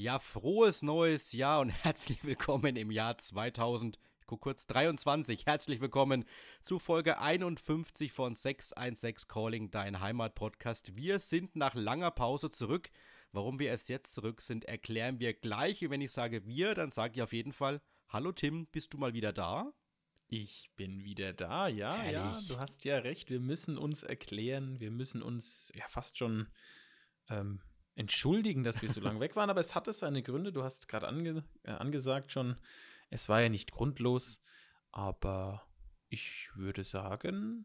Ja, frohes neues Jahr und herzlich willkommen im Jahr 2000. Ich guck kurz 23. Herzlich willkommen zu Folge 51 von 616 Calling, dein Heimat-Podcast. Wir sind nach langer Pause zurück. Warum wir erst jetzt zurück sind, erklären wir gleich. Und wenn ich sage wir, dann sage ich auf jeden Fall: Hallo Tim, bist du mal wieder da? Ich bin wieder da, ja, Herrlich. ja, du hast ja recht. Wir müssen uns erklären, wir müssen uns ja fast schon ähm, entschuldigen, dass wir so lange weg waren, aber es hatte seine Gründe. Du hast es gerade ange äh, angesagt schon. Es war ja nicht grundlos, aber ich würde sagen,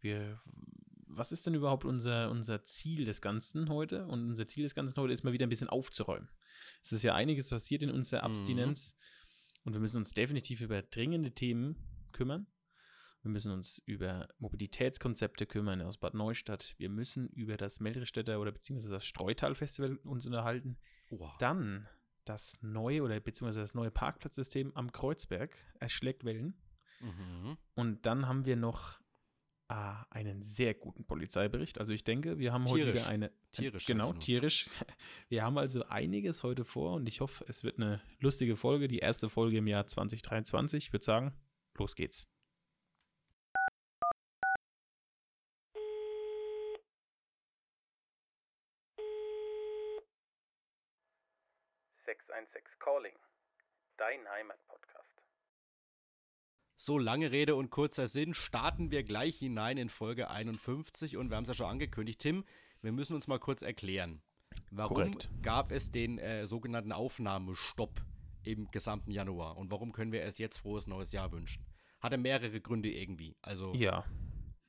wir. Was ist denn überhaupt unser, unser Ziel des Ganzen heute? Und unser Ziel des Ganzen heute ist mal wieder ein bisschen aufzuräumen. Es ist ja einiges passiert in unserer mhm. Abstinenz mhm. und wir müssen uns definitiv über dringende Themen kümmern. Wir müssen uns über Mobilitätskonzepte kümmern aus Bad Neustadt. Wir müssen über das Meldristädter oder beziehungsweise das Streutal-Festival uns unterhalten. Wow. Dann das neue oder beziehungsweise das neue Parkplatzsystem am Kreuzberg erschlägt Wellen. Mhm. Und dann haben wir noch ah, einen sehr guten Polizeibericht. Also ich denke, wir haben tierisch. heute wieder eine. Tierisch. Genau, tierisch. Wir haben also einiges heute vor und ich hoffe, es wird eine lustige Folge. Die erste Folge im Jahr 2023. Ich würde sagen, los geht's. 616 Calling, dein Heimatpodcast. So lange Rede und kurzer Sinn, starten wir gleich hinein in Folge 51 und wir haben es ja schon angekündigt, Tim, wir müssen uns mal kurz erklären. Warum Korrekt. gab es den äh, sogenannten Aufnahmestopp im gesamten Januar und warum können wir erst jetzt frohes neues Jahr wünschen? Hatte mehrere Gründe irgendwie. Also ja.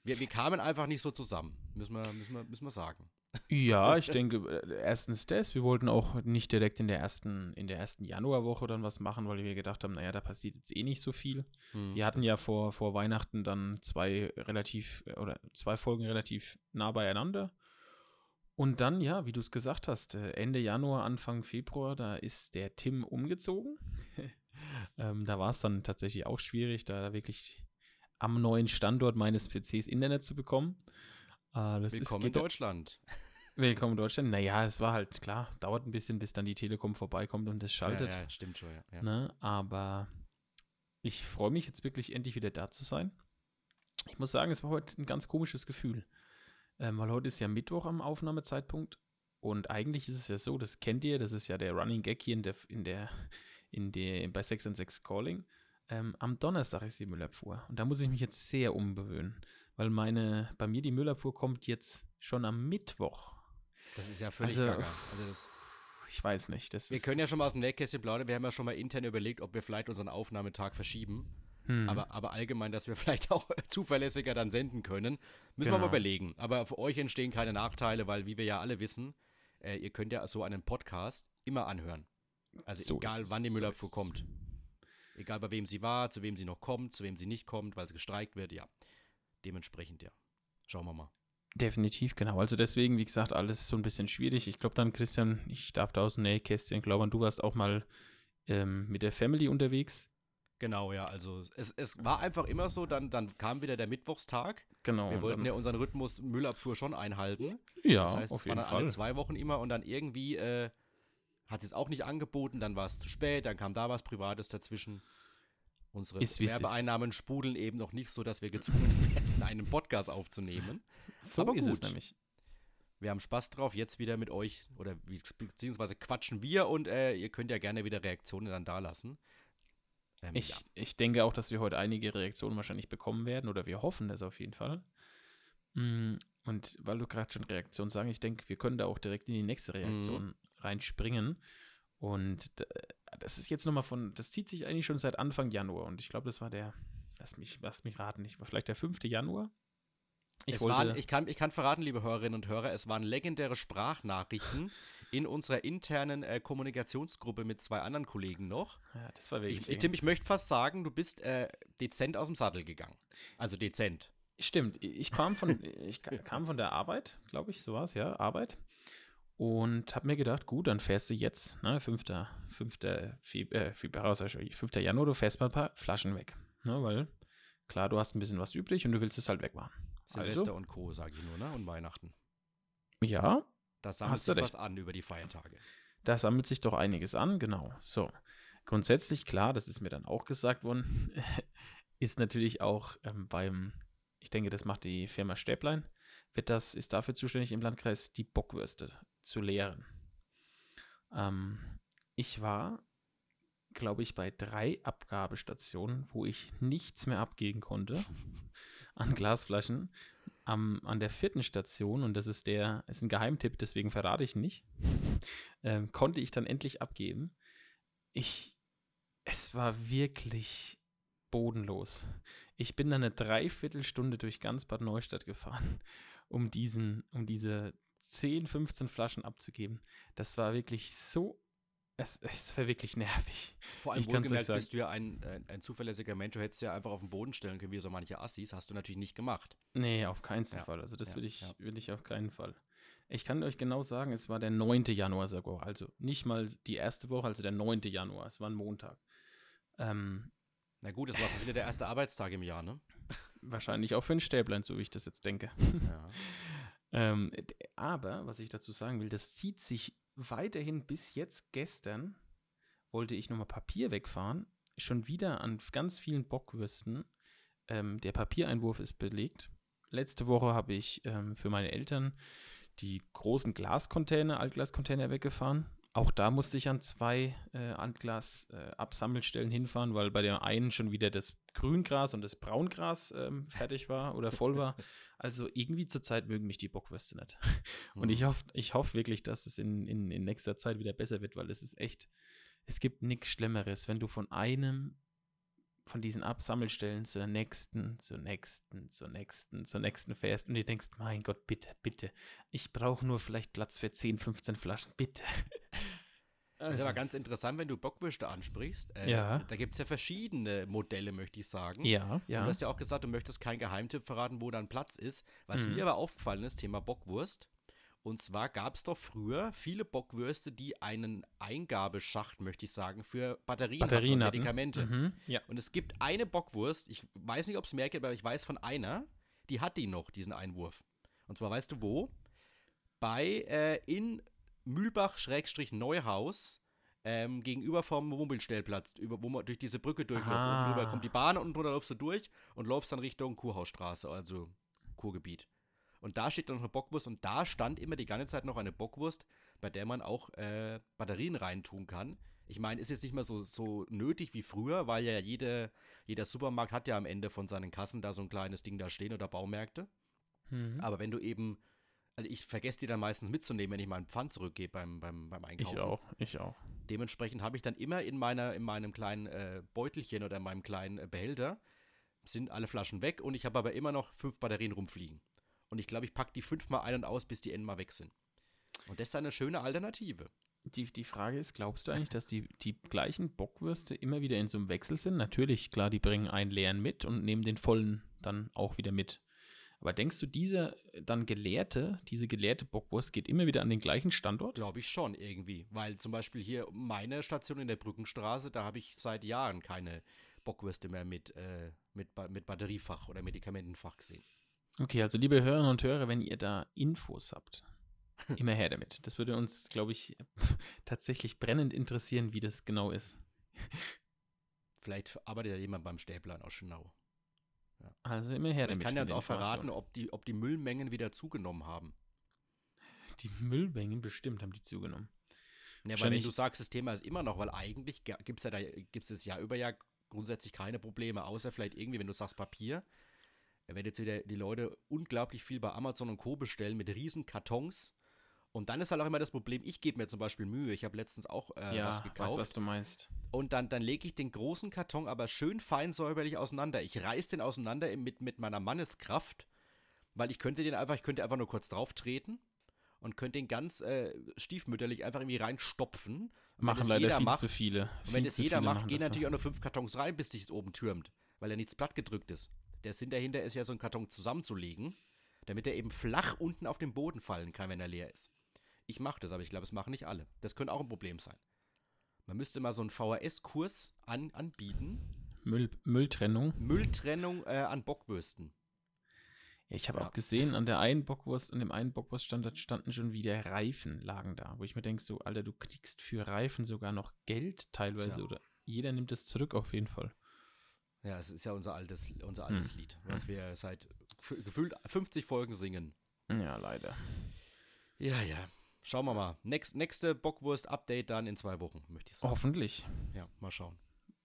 Wir, wir kamen einfach nicht so zusammen, müssen wir, müssen wir, müssen wir sagen. Ja, ich denke, äh, erstens das. Wir wollten auch nicht direkt in der ersten, in der ersten Januarwoche dann was machen, weil wir gedacht haben, naja, da passiert jetzt eh nicht so viel. Hm, wir hatten ja vor, vor Weihnachten dann zwei relativ, äh, oder zwei Folgen relativ nah beieinander. Und dann, ja, wie du es gesagt hast, äh, Ende Januar, Anfang Februar, da ist der Tim umgezogen. ähm, da war es dann tatsächlich auch schwierig, da wirklich am neuen Standort meines PCs Internet zu bekommen. Äh, Willkommen ist, in Deutschland. Willkommen in Deutschland. Naja, es war halt klar, dauert ein bisschen, bis dann die Telekom vorbeikommt und es schaltet. Ja, ja stimmt schon, ja. Ne? Aber ich freue mich jetzt wirklich endlich wieder da zu sein. Ich muss sagen, es war heute ein ganz komisches Gefühl. Ähm, weil heute ist ja Mittwoch am Aufnahmezeitpunkt und eigentlich ist es ja so, das kennt ihr, das ist ja der Running Gag hier in der, in der, in der, bei 6 and 6 Calling. Ähm, am Donnerstag ist die Müllabfuhr und da muss ich mich jetzt sehr umgewöhnen, weil meine, bei mir die Müllabfuhr kommt jetzt schon am Mittwoch. Das ist ja völlig also. Also das, ich weiß nicht. wir können ja schon mal aus dem Nähkästchen plaudern. Wir haben ja schon mal intern überlegt, ob wir vielleicht unseren Aufnahmetag verschieben. Hm. Aber, aber allgemein, dass wir vielleicht auch zuverlässiger dann senden können, müssen genau. wir mal überlegen. Aber für euch entstehen keine Nachteile, weil, wie wir ja alle wissen, äh, ihr könnt ja so einen Podcast immer anhören. Also so egal, wann die Müllabfuhr so kommt. Egal, bei wem sie war, zu wem sie noch kommt, zu wem sie nicht kommt, weil sie gestreikt wird, ja. Dementsprechend, ja. Schauen wir mal. Definitiv, genau. Also deswegen, wie gesagt, alles so ein bisschen schwierig. Ich glaube dann, Christian, ich darf da aus dem Nähkästchen glauben, du warst auch mal ähm, mit der Family unterwegs. Genau, ja, also es, es war einfach immer so, dann, dann kam wieder der Mittwochstag. Genau. Wir wollten ja unseren Rhythmus Müllabfuhr schon einhalten. Ja, das heißt, auf es jeden waren Fall. alle zwei Wochen immer und dann irgendwie äh, hat es auch nicht angeboten, dann war es zu spät, dann kam da was Privates dazwischen. Unsere ist, Werbeeinnahmen sprudeln eben noch nicht so, dass wir gezwungen werden, einen Podcast aufzunehmen. So Aber gut. ist es nämlich. Wir haben Spaß drauf, jetzt wieder mit euch, oder beziehungsweise quatschen wir und äh, ihr könnt ja gerne wieder Reaktionen dann da lassen. Ähm, ich, ja. ich denke auch, dass wir heute einige Reaktionen wahrscheinlich bekommen werden, oder wir hoffen das auf jeden Fall. Mm, und weil du gerade schon Reaktion sagen, ich denke, wir können da auch direkt in die nächste Reaktion mhm. reinspringen. Und das ist jetzt nochmal von, das zieht sich eigentlich schon seit Anfang Januar und ich glaube, das war der, lass mich, lass mich raten, nicht, war vielleicht der 5. Januar. Ich, waren, ich, kann, ich kann verraten, liebe Hörerinnen und Hörer, es waren legendäre Sprachnachrichten in unserer internen äh, Kommunikationsgruppe mit zwei anderen Kollegen noch. Ja, das war wirklich. Ich, Tim, ich möchte fast sagen, du bist äh, dezent aus dem Sattel gegangen. Also dezent. Stimmt, ich kam von, ich kam von der Arbeit, glaube ich, so war es, ja, Arbeit. Und habe mir gedacht, gut, dann fährst du jetzt, ne, 5. 5. Februar, äh, 5. Januar, du fährst mal ein paar Flaschen weg. Ne, weil, klar, du hast ein bisschen was übrig und du willst es halt wegmachen. Silvester also, und Co., sage ich nur, ne? Und Weihnachten. Ja. Da sammelt sich was an über die Feiertage. Da sammelt sich doch einiges an, genau. So. Grundsätzlich, klar, das ist mir dann auch gesagt worden, ist natürlich auch ähm, beim, ich denke, das macht die Firma Stäblein, wird das, ist dafür zuständig im Landkreis, die Bockwürste zu leeren. Ähm, ich war, glaube ich, bei drei Abgabestationen, wo ich nichts mehr abgeben konnte an Glasflaschen. Am, an der vierten Station, und das ist der, ist ein Geheimtipp, deswegen verrate ich nicht, ähm, konnte ich dann endlich abgeben. Ich, es war wirklich bodenlos. Ich bin dann eine Dreiviertelstunde durch ganz Bad Neustadt gefahren, um diesen, um diese 10, 15 Flaschen abzugeben. Das war wirklich so es, es war wirklich nervig. Vor allem wohlgemerkt bist du ja ein, ein, ein, zuverlässiger Mensch. Du hättest ja einfach auf den Boden stellen können, wie so manche Assis. Hast du natürlich nicht gemacht. Nee, auf keinen ja. Fall. Also das ja, will, ich, ja. will ich auf keinen Fall. Ich kann euch genau sagen, es war der 9. Januar sogar. Also nicht mal die erste Woche, also der 9. Januar. Es war ein Montag. Ähm, Na gut, es war wieder der erste Arbeitstag im Jahr, ne? Wahrscheinlich auch für ein Stäblein, so wie ich das jetzt denke. Ja. ähm, aber, was ich dazu sagen will, das zieht sich weiterhin bis jetzt gestern wollte ich nochmal Papier wegfahren. Schon wieder an ganz vielen Bockwürsten. Ähm, der Papiereinwurf ist belegt. Letzte Woche habe ich ähm, für meine Eltern die großen Glascontainer, Altglascontainer weggefahren. Auch da musste ich an zwei äh, Altglas-Absammelstellen äh, hinfahren, weil bei der einen schon wieder das Grüngras und das Braungras ähm, fertig war oder voll war. Also irgendwie zurzeit mögen mich die Bockwürste nicht. Und ich mhm. hoffe ich hoff wirklich, dass es in, in, in nächster Zeit wieder besser wird, weil es ist echt, es gibt nichts Schlimmeres, wenn du von einem von diesen Absammelstellen zur nächsten, zur nächsten, zur nächsten, zur nächsten fährst und dir denkst, mein Gott, bitte, bitte, ich brauche nur vielleicht Platz für 10, 15 Flaschen, bitte. Das ist aber ganz interessant, wenn du Bockwürste ansprichst. Äh, ja. Da gibt es ja verschiedene Modelle, möchte ich sagen. Ja, ja. Du hast ja auch gesagt, du möchtest keinen Geheimtipp verraten, wo dann Platz ist. Was mhm. mir aber aufgefallen ist, Thema Bockwurst. Und zwar gab es doch früher viele Bockwürste, die einen Eingabeschacht, möchte ich sagen, für Batterien, Batterien und Medikamente. Mhm, ja. Und es gibt eine Bockwurst, ich weiß nicht, ob es mehr gibt, aber ich weiß von einer, die hat die noch, diesen Einwurf. Und zwar weißt du wo? Bei äh, in Mühlbach-Neuhaus ähm, gegenüber vom Wohnmobilstellplatz, über, wo man durch diese Brücke durchläuft. Oben drüber kommt die Bahn und drunter läufst du durch und läufst dann Richtung Kurhausstraße, also Kurgebiet. Und da steht dann noch eine Bockwurst und da stand immer die ganze Zeit noch eine Bockwurst, bei der man auch äh, Batterien reintun kann. Ich meine, ist jetzt nicht mehr so, so nötig wie früher, weil ja jede, jeder Supermarkt hat ja am Ende von seinen Kassen da so ein kleines Ding da stehen oder Baumärkte. Mhm. Aber wenn du eben also ich vergesse die dann meistens mitzunehmen, wenn ich meinen Pfand zurückgebe beim, beim, beim Einkaufen. Ich auch, ich auch. Dementsprechend habe ich dann immer in, meiner, in meinem kleinen äh, Beutelchen oder in meinem kleinen äh, Behälter sind alle Flaschen weg und ich habe aber immer noch fünf Batterien rumfliegen. Und ich glaube, ich packe die fünfmal ein und aus, bis die Enden mal weg sind. Und das ist eine schöne Alternative. Die, die Frage ist, glaubst du eigentlich, dass die, die gleichen Bockwürste immer wieder in so einem Wechsel sind? Natürlich, klar, die bringen einen leeren mit und nehmen den vollen dann auch wieder mit. Aber denkst du, diese dann gelehrte, diese gelehrte Bockwurst geht immer wieder an den gleichen Standort? Glaube ich schon irgendwie. Weil zum Beispiel hier meine Station in der Brückenstraße, da habe ich seit Jahren keine Bockwürste mehr mit, äh, mit, mit Batteriefach oder Medikamentenfach gesehen. Okay, also liebe Hörerinnen und Hörer, wenn ihr da Infos habt, immer her damit. Das würde uns, glaube ich, tatsächlich brennend interessieren, wie das genau ist. Vielleicht arbeitet ja jemand beim Stäbler aus Schönau. Ja. Also immer her damit. Ich kann ja uns auch verraten, ob die, ob die Müllmengen wieder zugenommen haben. Die Müllmengen bestimmt haben die zugenommen. Ja, weil wenn du sagst, das Thema ist immer noch, weil eigentlich gibt es ja da, gibt es Jahr über Jahr grundsätzlich keine Probleme, außer vielleicht irgendwie, wenn du sagst Papier, wenn jetzt wieder die Leute unglaublich viel bei Amazon und Co. bestellen mit riesen Kartons und dann ist halt auch immer das Problem, ich gebe mir zum Beispiel Mühe. Ich habe letztens auch äh, ja, was gekauft. Weiß, was du meinst. Und dann, dann lege ich den großen Karton aber schön fein säuberlich auseinander. Ich reiße den auseinander mit, mit meiner Manneskraft, weil ich könnte den einfach, ich könnte einfach nur kurz drauf treten und könnte den ganz äh, stiefmütterlich einfach irgendwie reinstopfen. Und Machen leider viel macht, zu viele. Und wenn das jeder macht, gehen natürlich so. auch nur fünf Kartons rein, bis sich es oben türmt, weil er nichts platt gedrückt ist. Der Sinn dahinter ist ja, so einen Karton zusammenzulegen, damit er eben flach unten auf den Boden fallen kann, wenn er leer ist. Ich mache das, aber ich glaube, es machen nicht alle. Das könnte auch ein Problem sein. Man müsste mal so einen VHS-Kurs an, anbieten. Müll, Mülltrennung. Mülltrennung äh, an Bockwürsten. Ja, ich habe ja. auch gesehen, an der einen Bockwurst, an dem einen Bockwurststand standen schon wieder Reifen lagen da, wo ich mir denke, so, Alter, du kriegst für Reifen sogar noch Geld teilweise ja. oder jeder nimmt es zurück auf jeden Fall. Ja, es ist ja unser altes, unser altes hm. Lied, was hm. wir seit gefühlt 50 Folgen singen. Ja, leider. Ja, ja. Schauen wir mal. Next, nächste Bockwurst-Update dann in zwei Wochen, möchte ich sagen. Hoffentlich. Ja, mal schauen.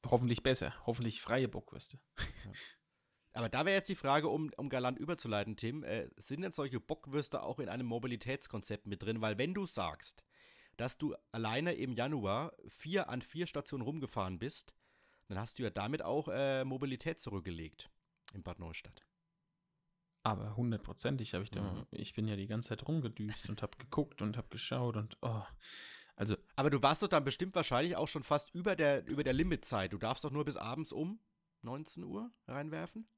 Hoffentlich besser. Hoffentlich freie Bockwürste. Ja. Aber da wäre jetzt die Frage, um, um galant überzuleiten, Tim, äh, sind denn solche Bockwürste auch in einem Mobilitätskonzept mit drin? Weil wenn du sagst, dass du alleine im Januar vier an vier Stationen rumgefahren bist, dann hast du ja damit auch äh, Mobilität zurückgelegt in Bad Neustadt. Aber hundertprozentig habe ich da, mhm. ich bin ja die ganze Zeit rumgedüst und habe geguckt und habe geschaut und oh. Also. Aber du warst doch dann bestimmt wahrscheinlich auch schon fast über der, über der Limitzeit. Du darfst doch nur bis abends um 19 Uhr reinwerfen?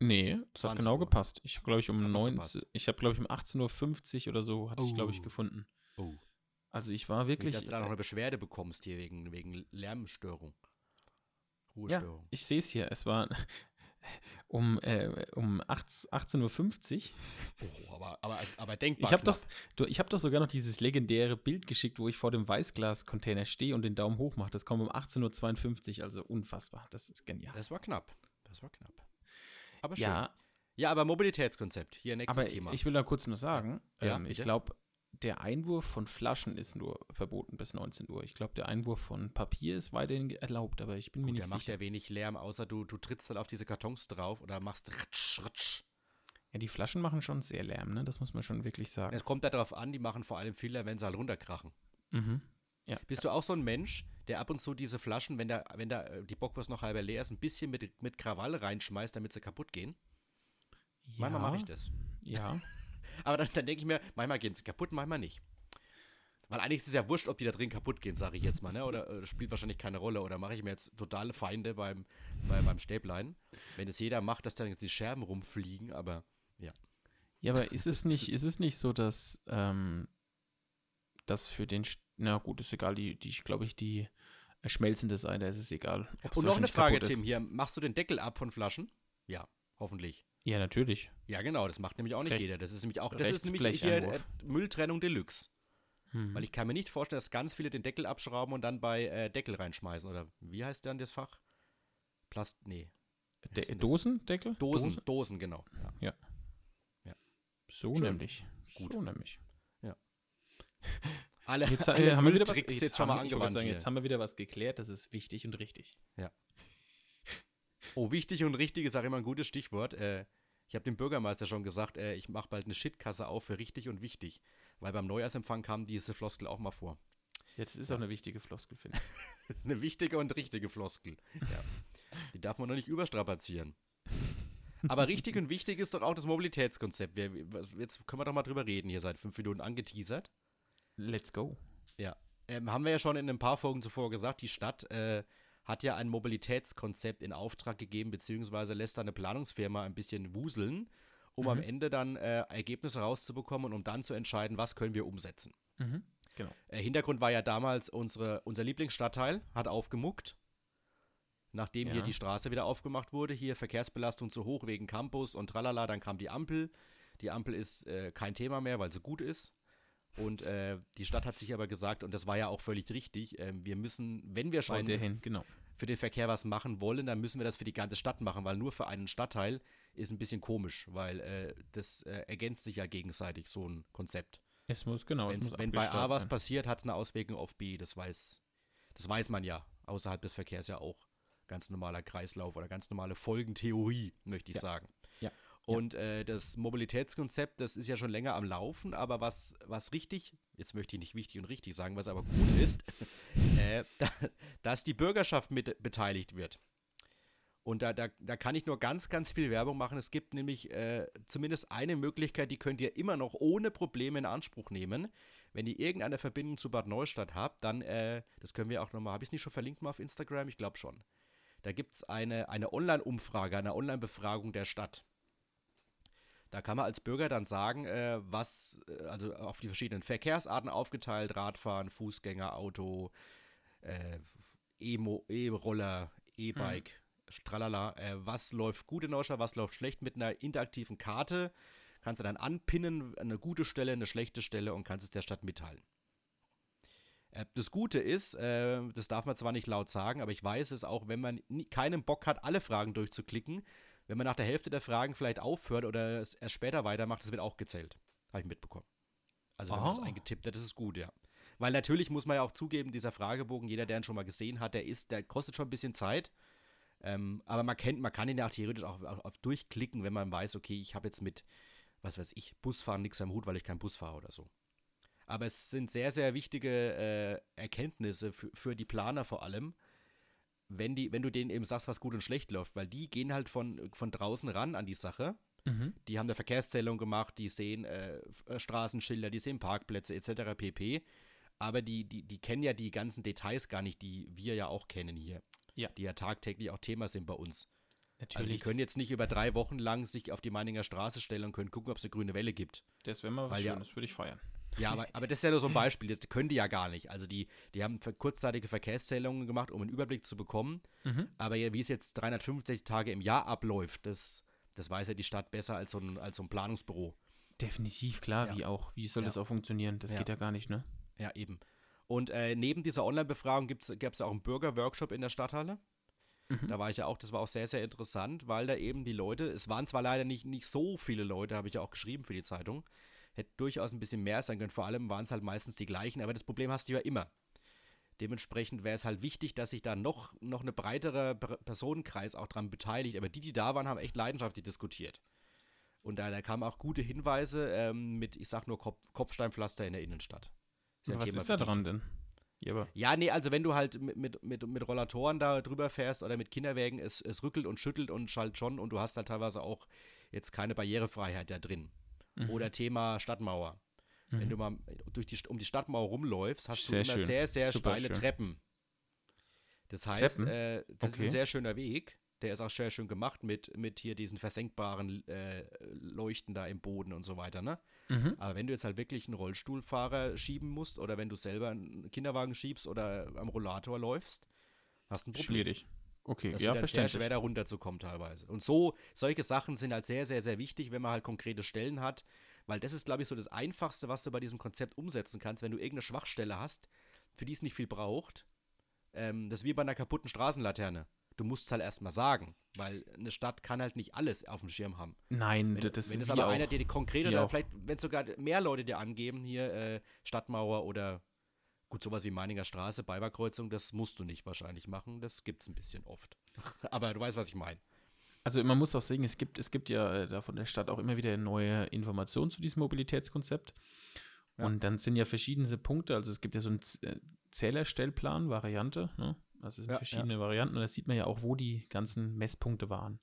Nee, das hat genau Uhr. gepasst. Ich glaube ich um 19, ich habe glaube ich um 18.50 Uhr oder so, hatte oh. ich glaube ich gefunden. Oh. Also ich war wirklich. Nicht, dass du da noch eine Beschwerde bekommst hier wegen, wegen Lärmstörung. Ruhestörung. Ja, ich sehe es hier. Es war um, äh, um 18.50 Uhr. Oh, aber, aber, aber denkbar. Ich habe doch, hab doch sogar noch dieses legendäre Bild geschickt, wo ich vor dem Weißglas-Container stehe und den Daumen hoch mache. Das kommt um 18.52 Uhr, also unfassbar. Das ist genial. Das war knapp. Das war knapp. Aber schön. Ja, ja aber Mobilitätskonzept. Hier nächstes aber Thema. Ich will da kurz nur sagen, ja, ähm, ich glaube, der Einwurf von Flaschen ist nur verboten bis 19 Uhr. Ich glaube, der Einwurf von Papier ist weiterhin erlaubt, aber ich bin Gut, mir nicht der sicher. Der macht ja wenig Lärm, außer du, du trittst dann auf diese Kartons drauf oder machst ritsch, ritsch. Ja, die Flaschen machen schon sehr Lärm, ne? Das muss man schon wirklich sagen. Es kommt darauf an, die machen vor allem viel Lärm, wenn sie halt runterkrachen. Mhm. Ja. Bist du auch so ein Mensch, der ab und zu diese Flaschen, wenn da, wenn da äh, die Bockwurst noch halber leer ist, ein bisschen mit, mit Krawall reinschmeißt, damit sie kaputt gehen? Ja. Manchmal mache ich das. Ja. Aber dann, dann denke ich mir, manchmal gehen sie kaputt, manchmal nicht. Weil eigentlich ist es ja wurscht, ob die da drin kaputt gehen, sage ich jetzt mal, ne? Oder äh, spielt wahrscheinlich keine Rolle. Oder mache ich mir jetzt totale Feinde beim, bei, beim Stäblein. Wenn es jeder macht, dass dann jetzt die Scherben rumfliegen, aber ja. Ja, aber ist es nicht, ist es nicht so, dass, ähm, dass für den, na gut, ist egal, die, die glaube ich, die schmelzende Seite ist es egal. Und noch eine Frage, Tim, hier, machst du den Deckel ab von Flaschen? Ja, hoffentlich. Ja, natürlich. Ja, genau, das macht nämlich auch nicht Rechts, jeder. Das ist nämlich auch, das ist nämlich hier äh, Mülltrennung Deluxe. Hm. Weil ich kann mir nicht vorstellen, dass ganz viele den Deckel abschrauben und dann bei äh, Deckel reinschmeißen. Oder wie heißt dann das Fach? Plast, nee. De Dosendeckel? Dosen, Dosen, Dosen, genau. Ja. ja. ja. So Schön. nämlich. Gut. So nämlich. Ja. Alle, jetzt, alle haben wir wieder was, jetzt, angewandt sagen, jetzt haben wir wieder was geklärt, das ist wichtig und richtig. Ja. Oh, wichtig und richtig ist auch immer ein gutes Stichwort. Äh, ich habe dem Bürgermeister schon gesagt, äh, ich mache bald eine Shitkasse auf für richtig und wichtig. Weil beim Neujahrsempfang kam diese Floskel auch mal vor. Jetzt ist auch eine wichtige Floskel, finde ich. eine wichtige und richtige Floskel. Ja. Die darf man noch nicht überstrapazieren. Aber richtig und wichtig ist doch auch das Mobilitätskonzept. Wir, jetzt können wir doch mal drüber reden, hier seit fünf Minuten angeteasert. Let's go. Ja. Ähm, haben wir ja schon in ein paar Folgen zuvor gesagt, die Stadt äh, hat ja ein Mobilitätskonzept in Auftrag gegeben, beziehungsweise lässt da eine Planungsfirma ein bisschen wuseln, um mhm. am Ende dann äh, Ergebnisse rauszubekommen und um dann zu entscheiden, was können wir umsetzen. Mhm. Genau. Äh, Hintergrund war ja damals unsere, unser Lieblingsstadtteil, hat aufgemuckt. Nachdem ja. hier die Straße wieder aufgemacht wurde, hier Verkehrsbelastung zu hoch wegen Campus und tralala, dann kam die Ampel. Die Ampel ist äh, kein Thema mehr, weil sie gut ist. Und äh, die Stadt hat sich aber gesagt, und das war ja auch völlig richtig, äh, wir müssen, wenn wir schon Weiterhin, genau. für den Verkehr was machen wollen, dann müssen wir das für die ganze Stadt machen, weil nur für einen Stadtteil ist ein bisschen komisch, weil äh, das äh, ergänzt sich ja gegenseitig, so ein Konzept. Es muss, genau. Es muss wenn bei A was sein. passiert, hat es eine Auswirkung auf B, das weiß, das weiß man ja, außerhalb des Verkehrs ja auch. Ganz normaler Kreislauf oder ganz normale Folgentheorie, möchte ich ja. sagen. Und äh, das Mobilitätskonzept, das ist ja schon länger am Laufen, aber was, was richtig, jetzt möchte ich nicht wichtig und richtig sagen, was aber gut ist, äh, da, dass die Bürgerschaft mit beteiligt wird. Und da, da, da kann ich nur ganz, ganz viel Werbung machen. Es gibt nämlich äh, zumindest eine Möglichkeit, die könnt ihr immer noch ohne Probleme in Anspruch nehmen. Wenn ihr irgendeine Verbindung zu Bad Neustadt habt, dann, äh, das können wir auch nochmal, habe ich es nicht schon verlinkt mal auf Instagram? Ich glaube schon. Da gibt es eine, eine Online-Umfrage, eine Online-Befragung der Stadt. Da kann man als Bürger dann sagen, äh, was, äh, also auf die verschiedenen Verkehrsarten aufgeteilt, Radfahren, Fußgänger, Auto, äh, E-Roller, E-Bike, tralala, äh, was läuft gut in Neustadt, was läuft schlecht mit einer interaktiven Karte. Kannst du dann anpinnen, eine gute Stelle, eine schlechte Stelle und kannst es der Stadt mitteilen. Äh, das Gute ist, äh, das darf man zwar nicht laut sagen, aber ich weiß es auch, wenn man keinen Bock hat, alle Fragen durchzuklicken, wenn man nach der Hälfte der Fragen vielleicht aufhört oder es erst später weitermacht, das wird auch gezählt. Habe ich mitbekommen. Also wenn Aha. man das eingetippt hat, das ist gut, ja. Weil natürlich muss man ja auch zugeben, dieser Fragebogen, jeder, der ihn schon mal gesehen hat, der ist, der kostet schon ein bisschen Zeit. Ähm, aber man kennt, man kann ihn ja theoretisch auch, auch, auch durchklicken, wenn man weiß, okay, ich habe jetzt mit, was weiß ich, Busfahren nichts am Hut, weil ich kein Bus fahre oder so. Aber es sind sehr, sehr wichtige äh, Erkenntnisse für, für die Planer vor allem, wenn, die, wenn du denen eben sagst, was gut und schlecht läuft, weil die gehen halt von, von draußen ran an die Sache. Mhm. Die haben eine Verkehrszählung gemacht, die sehen äh, äh Straßenschilder, die sehen Parkplätze etc. pp. Aber die, die, die kennen ja die ganzen Details gar nicht, die wir ja auch kennen hier. Ja. Die ja tagtäglich auch Thema sind bei uns. Natürlich. Also die können jetzt nicht über drei Wochen lang sich auf die Meininger Straße stellen und können gucken, ob es eine grüne Welle gibt. Das wäre mal was Weil ja, würde ich feiern. Ja, aber, aber das ist ja nur so ein Beispiel. Das können die ja gar nicht. Also die, die haben kurzzeitige Verkehrszählungen gemacht, um einen Überblick zu bekommen. Mhm. Aber wie es jetzt 365 Tage im Jahr abläuft, das, das weiß ja die Stadt besser als so ein, als so ein Planungsbüro. Definitiv, klar, ja. wie auch. Wie soll ja. das auch funktionieren? Das ja. geht ja gar nicht, ne? Ja, eben. Und äh, neben dieser Online-Befragung gab es auch einen Bürger-Workshop in der Stadthalle. Mhm. Da war ich ja auch, das war auch sehr, sehr interessant, weil da eben die Leute, es waren zwar leider nicht, nicht so viele Leute, habe ich ja auch geschrieben für die Zeitung, hätte durchaus ein bisschen mehr sein können. Vor allem waren es halt meistens die gleichen, aber das Problem hast du ja immer. Dementsprechend wäre es halt wichtig, dass sich da noch, noch eine breitere Personenkreis auch dran beteiligt. Aber die, die da waren, haben echt leidenschaftlich diskutiert. Und da, da kamen auch gute Hinweise ähm, mit, ich sag nur Kopf, Kopfsteinpflaster in der Innenstadt. Ist ja was Thema ist da dran denn? Ja, ja, nee, also wenn du halt mit, mit, mit, mit Rollatoren da drüber fährst oder mit Kinderwägen, es, es rückelt und schüttelt und schallt schon und du hast halt teilweise auch jetzt keine Barrierefreiheit da drin. Mhm. Oder Thema Stadtmauer. Mhm. Wenn du mal durch die, um die Stadtmauer rumläufst, hast sehr du immer schön. sehr, sehr Super steile schön. Treppen. Das heißt, äh, das okay. ist ein sehr schöner Weg. Der ist auch sehr schön gemacht mit, mit hier diesen versenkbaren äh, Leuchten da im Boden und so weiter, ne? Mhm. Aber wenn du jetzt halt wirklich einen Rollstuhlfahrer schieben musst oder wenn du selber einen Kinderwagen schiebst oder am Rollator läufst, hast du ein Problem. Schwierig. Okay, das ja, verständlich. sehr schwer da runterzukommen teilweise. Und so, solche Sachen sind halt sehr, sehr, sehr wichtig, wenn man halt konkrete Stellen hat, weil das ist, glaube ich, so das Einfachste, was du bei diesem Konzept umsetzen kannst, wenn du irgendeine Schwachstelle hast, für die es nicht viel braucht. Ähm, das ist wie bei einer kaputten Straßenlaterne. Du musst es halt erstmal sagen, weil eine Stadt kann halt nicht alles auf dem Schirm haben. Nein, wenn, das Wenn es aber auch, einer dir die konkrete, oder vielleicht, wenn sogar mehr Leute dir angeben, hier äh, Stadtmauer oder Gut, sowas wie Meininger Straße, Beiberkreuzung, das musst du nicht wahrscheinlich machen. Das gibt es ein bisschen oft. Aber du weißt, was ich meine. Also man muss auch sehen, es gibt, es gibt ja äh, da von der Stadt auch immer wieder neue Informationen zu diesem Mobilitätskonzept. Ja. Und dann sind ja verschiedene Punkte, also es gibt ja so einen äh, Zählerstellplan, Variante, ne? Also es sind ja, verschiedene ja. Varianten und da sieht man ja auch, wo die ganzen Messpunkte waren.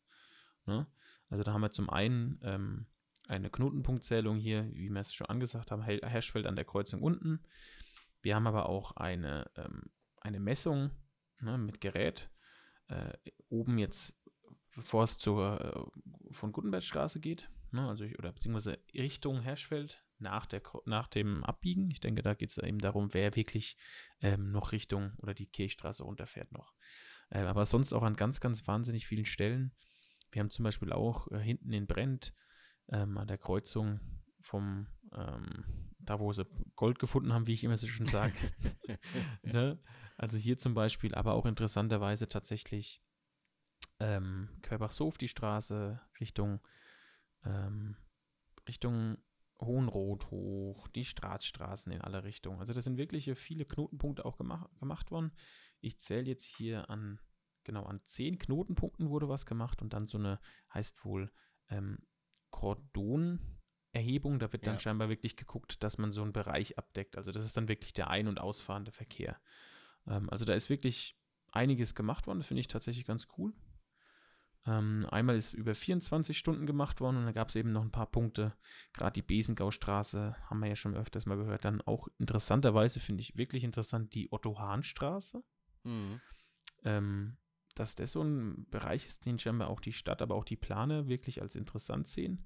Ne? Also da haben wir zum einen ähm, eine Knotenpunktzählung hier, wie wir es schon angesagt haben, Hashfeld an der Kreuzung unten. Wir haben aber auch eine, ähm, eine Messung ne, mit Gerät. Äh, oben jetzt, bevor es zur äh, von Gutenbergstraße geht, ne, also oder beziehungsweise Richtung Herschfeld nach, der, nach dem Abbiegen. Ich denke, da geht es eben darum, wer wirklich ähm, noch Richtung oder die Kirchstraße runterfährt noch. Äh, aber sonst auch an ganz, ganz wahnsinnig vielen Stellen. Wir haben zum Beispiel auch äh, hinten in Brent ähm, an der Kreuzung vom ähm, da wo sie Gold gefunden haben, wie ich immer so schön sage. ne? Also hier zum Beispiel, aber auch interessanterweise tatsächlich ähm, Querbach-Sof die Straße Richtung ähm, Richtung Hohenrot hoch, die Straßstraßen in alle Richtungen. Also das sind wirklich viele Knotenpunkte auch gemacht, gemacht worden. Ich zähle jetzt hier an, genau, an zehn Knotenpunkten wurde was gemacht und dann so eine, heißt wohl, ähm, Kordon, Erhebung. Da wird dann ja. scheinbar wirklich geguckt, dass man so einen Bereich abdeckt. Also das ist dann wirklich der ein- und ausfahrende Verkehr. Ähm, also da ist wirklich einiges gemacht worden. Das finde ich tatsächlich ganz cool. Ähm, einmal ist über 24 Stunden gemacht worden und dann gab es eben noch ein paar Punkte. Gerade die Besengaustraße haben wir ja schon öfters mal gehört. Dann auch interessanterweise finde ich wirklich interessant die Otto-Hahn-Straße. Mhm. Ähm, dass das so ein Bereich ist, den scheinbar auch die Stadt, aber auch die Planer wirklich als interessant sehen.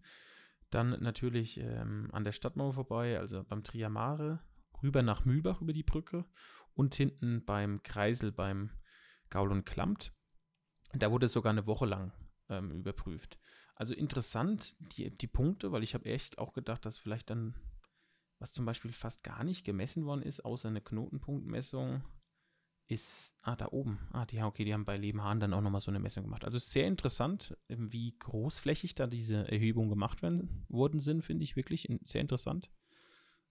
Dann natürlich ähm, an der Stadtmauer vorbei, also beim Triamare, rüber nach Mühlbach über die Brücke und hinten beim Kreisel beim Gaul und Klammt. Da wurde es sogar eine Woche lang ähm, überprüft. Also interessant, die, die Punkte, weil ich habe echt auch gedacht, dass vielleicht dann, was zum Beispiel fast gar nicht gemessen worden ist, außer eine Knotenpunktmessung, ist, ah, da oben. Ah, die, okay, die haben bei Lebenhahn dann auch nochmal so eine Messung gemacht. Also sehr interessant, ähm, wie großflächig da diese Erhebungen gemacht werden, worden sind, finde ich wirklich sehr interessant.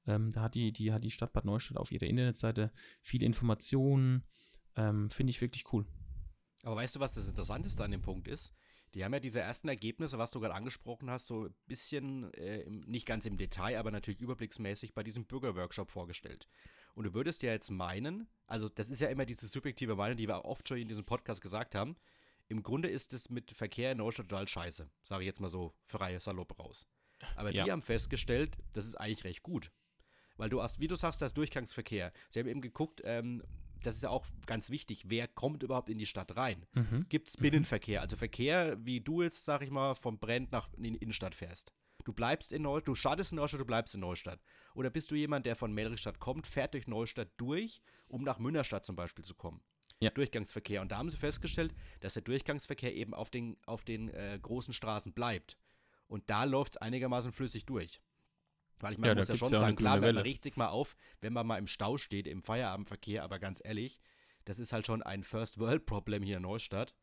Ähm, da hat die, die, hat die Stadt Bad Neustadt auf ihrer Internetseite viele Informationen. Ähm, finde ich wirklich cool. Aber weißt du, was das Interessanteste an dem Punkt ist? Die haben ja diese ersten Ergebnisse, was du gerade angesprochen hast, so ein bisschen, äh, nicht ganz im Detail, aber natürlich überblicksmäßig bei diesem Bürgerworkshop vorgestellt. Und du würdest ja jetzt meinen, also das ist ja immer diese subjektive Meinung, die wir oft schon in diesem Podcast gesagt haben, im Grunde ist es mit Verkehr in Neustadt total scheiße. Sage ich jetzt mal so frei salopp raus. Aber ja. die haben festgestellt, das ist eigentlich recht gut. Weil du hast, wie du sagst, das Durchgangsverkehr. Sie haben eben geguckt, ähm, das ist ja auch ganz wichtig, wer kommt überhaupt in die Stadt rein? Mhm. Gibt es Binnenverkehr? Also Verkehr, wie du jetzt, sag ich mal, vom Brent nach in die Innenstadt fährst. Du bleibst in Neustadt, du startest in Neustadt, du bleibst in Neustadt. Oder bist du jemand, der von Melrichstadt kommt, fährt durch Neustadt durch, um nach Münnerstadt zum Beispiel zu kommen? Ja. Durchgangsverkehr. Und da haben sie festgestellt, dass der Durchgangsverkehr eben auf den, auf den äh, großen Straßen bleibt. Und da läuft es einigermaßen flüssig durch. Weil ich meine, ja, muss ja schon ja sagen, klar, man regt sich mal auf, wenn man mal im Stau steht, im Feierabendverkehr, aber ganz ehrlich, das ist halt schon ein First-World-Problem hier in Neustadt.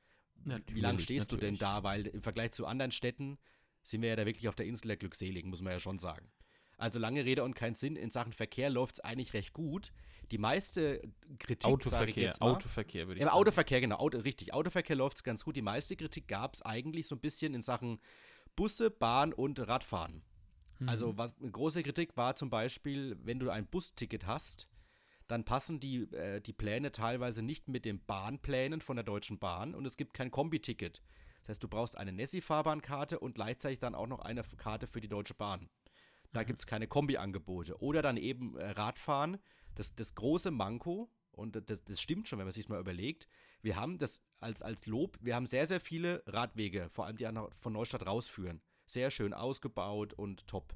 Natürlich, Wie lange stehst natürlich. du denn da? Weil im Vergleich zu anderen Städten sind wir ja da wirklich auf der Insel der Glückseligen, muss man ja schon sagen. Also lange Rede und kein Sinn, in Sachen Verkehr läuft es eigentlich recht gut. Die meiste Kritik, Autoverkehr, mal, Autoverkehr würde ich ja, sagen. Autoverkehr, genau, Auto, richtig. Autoverkehr läuft es ganz gut. Die meiste Kritik gab es eigentlich so ein bisschen in Sachen Busse, Bahn und Radfahren. Also mhm. was, eine große Kritik war zum Beispiel, wenn du ein Busticket hast, dann passen die, äh, die Pläne teilweise nicht mit den Bahnplänen von der Deutschen Bahn und es gibt kein Kombiticket. Das heißt, du brauchst eine Nessi-Fahrbahnkarte und gleichzeitig dann auch noch eine Karte für die Deutsche Bahn. Da mhm. gibt es keine Kombi-Angebote. Oder dann eben äh, Radfahren. Das, das große Manko, und das, das stimmt schon, wenn man sich mal überlegt, wir haben das als, als Lob, wir haben sehr, sehr viele Radwege, vor allem die von Neustadt rausführen sehr schön ausgebaut und top.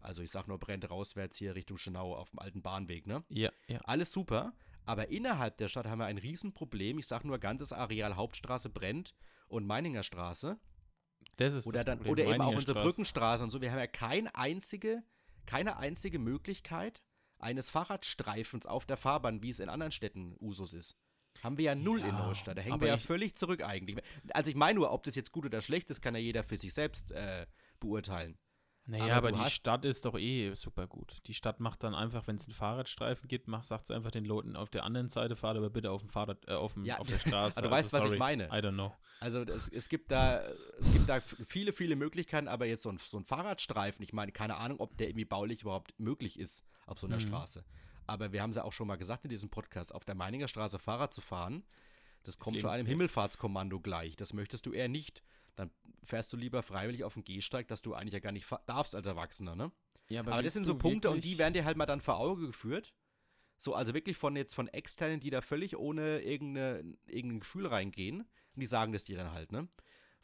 Also ich sag nur Brennt rauswärts hier Richtung Schönau auf dem alten Bahnweg, ne? Ja, ja. Alles super. Aber innerhalb der Stadt haben wir ein Riesenproblem. Ich sag nur ganzes Areal Hauptstraße brennt und Meininger Straße. Das ist oder das dann, Oder eben auch unsere Brückenstraße und so. Wir haben ja keine einzige, keine einzige Möglichkeit eines Fahrradstreifens auf der Fahrbahn, wie es in anderen Städten Usus ist. Haben wir ja null ja, in Neustadt. Da hängen wir ja völlig zurück eigentlich. Also ich meine nur, ob das jetzt gut oder schlecht ist, kann ja jeder für sich selbst äh, beurteilen. Naja, aber, aber die Stadt ist doch eh super gut. Die Stadt macht dann einfach, wenn es einen Fahrradstreifen gibt, sagt es einfach den Leuten auf der anderen Seite, fahrt aber bitte auf dem Fahrrad, äh, auf, dem, ja, auf der Straße. aber du weißt, also, was ich meine. I don't know. Also das, es, gibt da, es gibt da viele, viele Möglichkeiten, aber jetzt so ein, so ein Fahrradstreifen, ich meine, keine Ahnung, ob der irgendwie baulich überhaupt möglich ist auf so einer mhm. Straße. Aber wir haben es ja auch schon mal gesagt in diesem Podcast, auf der Meininger Straße Fahrrad zu fahren, das, das kommt schon einem Himmelfahrtskommando gleich. Das möchtest du eher nicht. Dann fährst du lieber freiwillig auf den Gehsteig, dass du eigentlich ja gar nicht darfst als Erwachsener, ne? Ja, aber, aber das sind so Punkte und die werden dir halt mal dann vor Auge geführt. So, also wirklich von jetzt von externen, die da völlig ohne irgendeine, irgendein Gefühl reingehen und die sagen das dir dann halt, ne?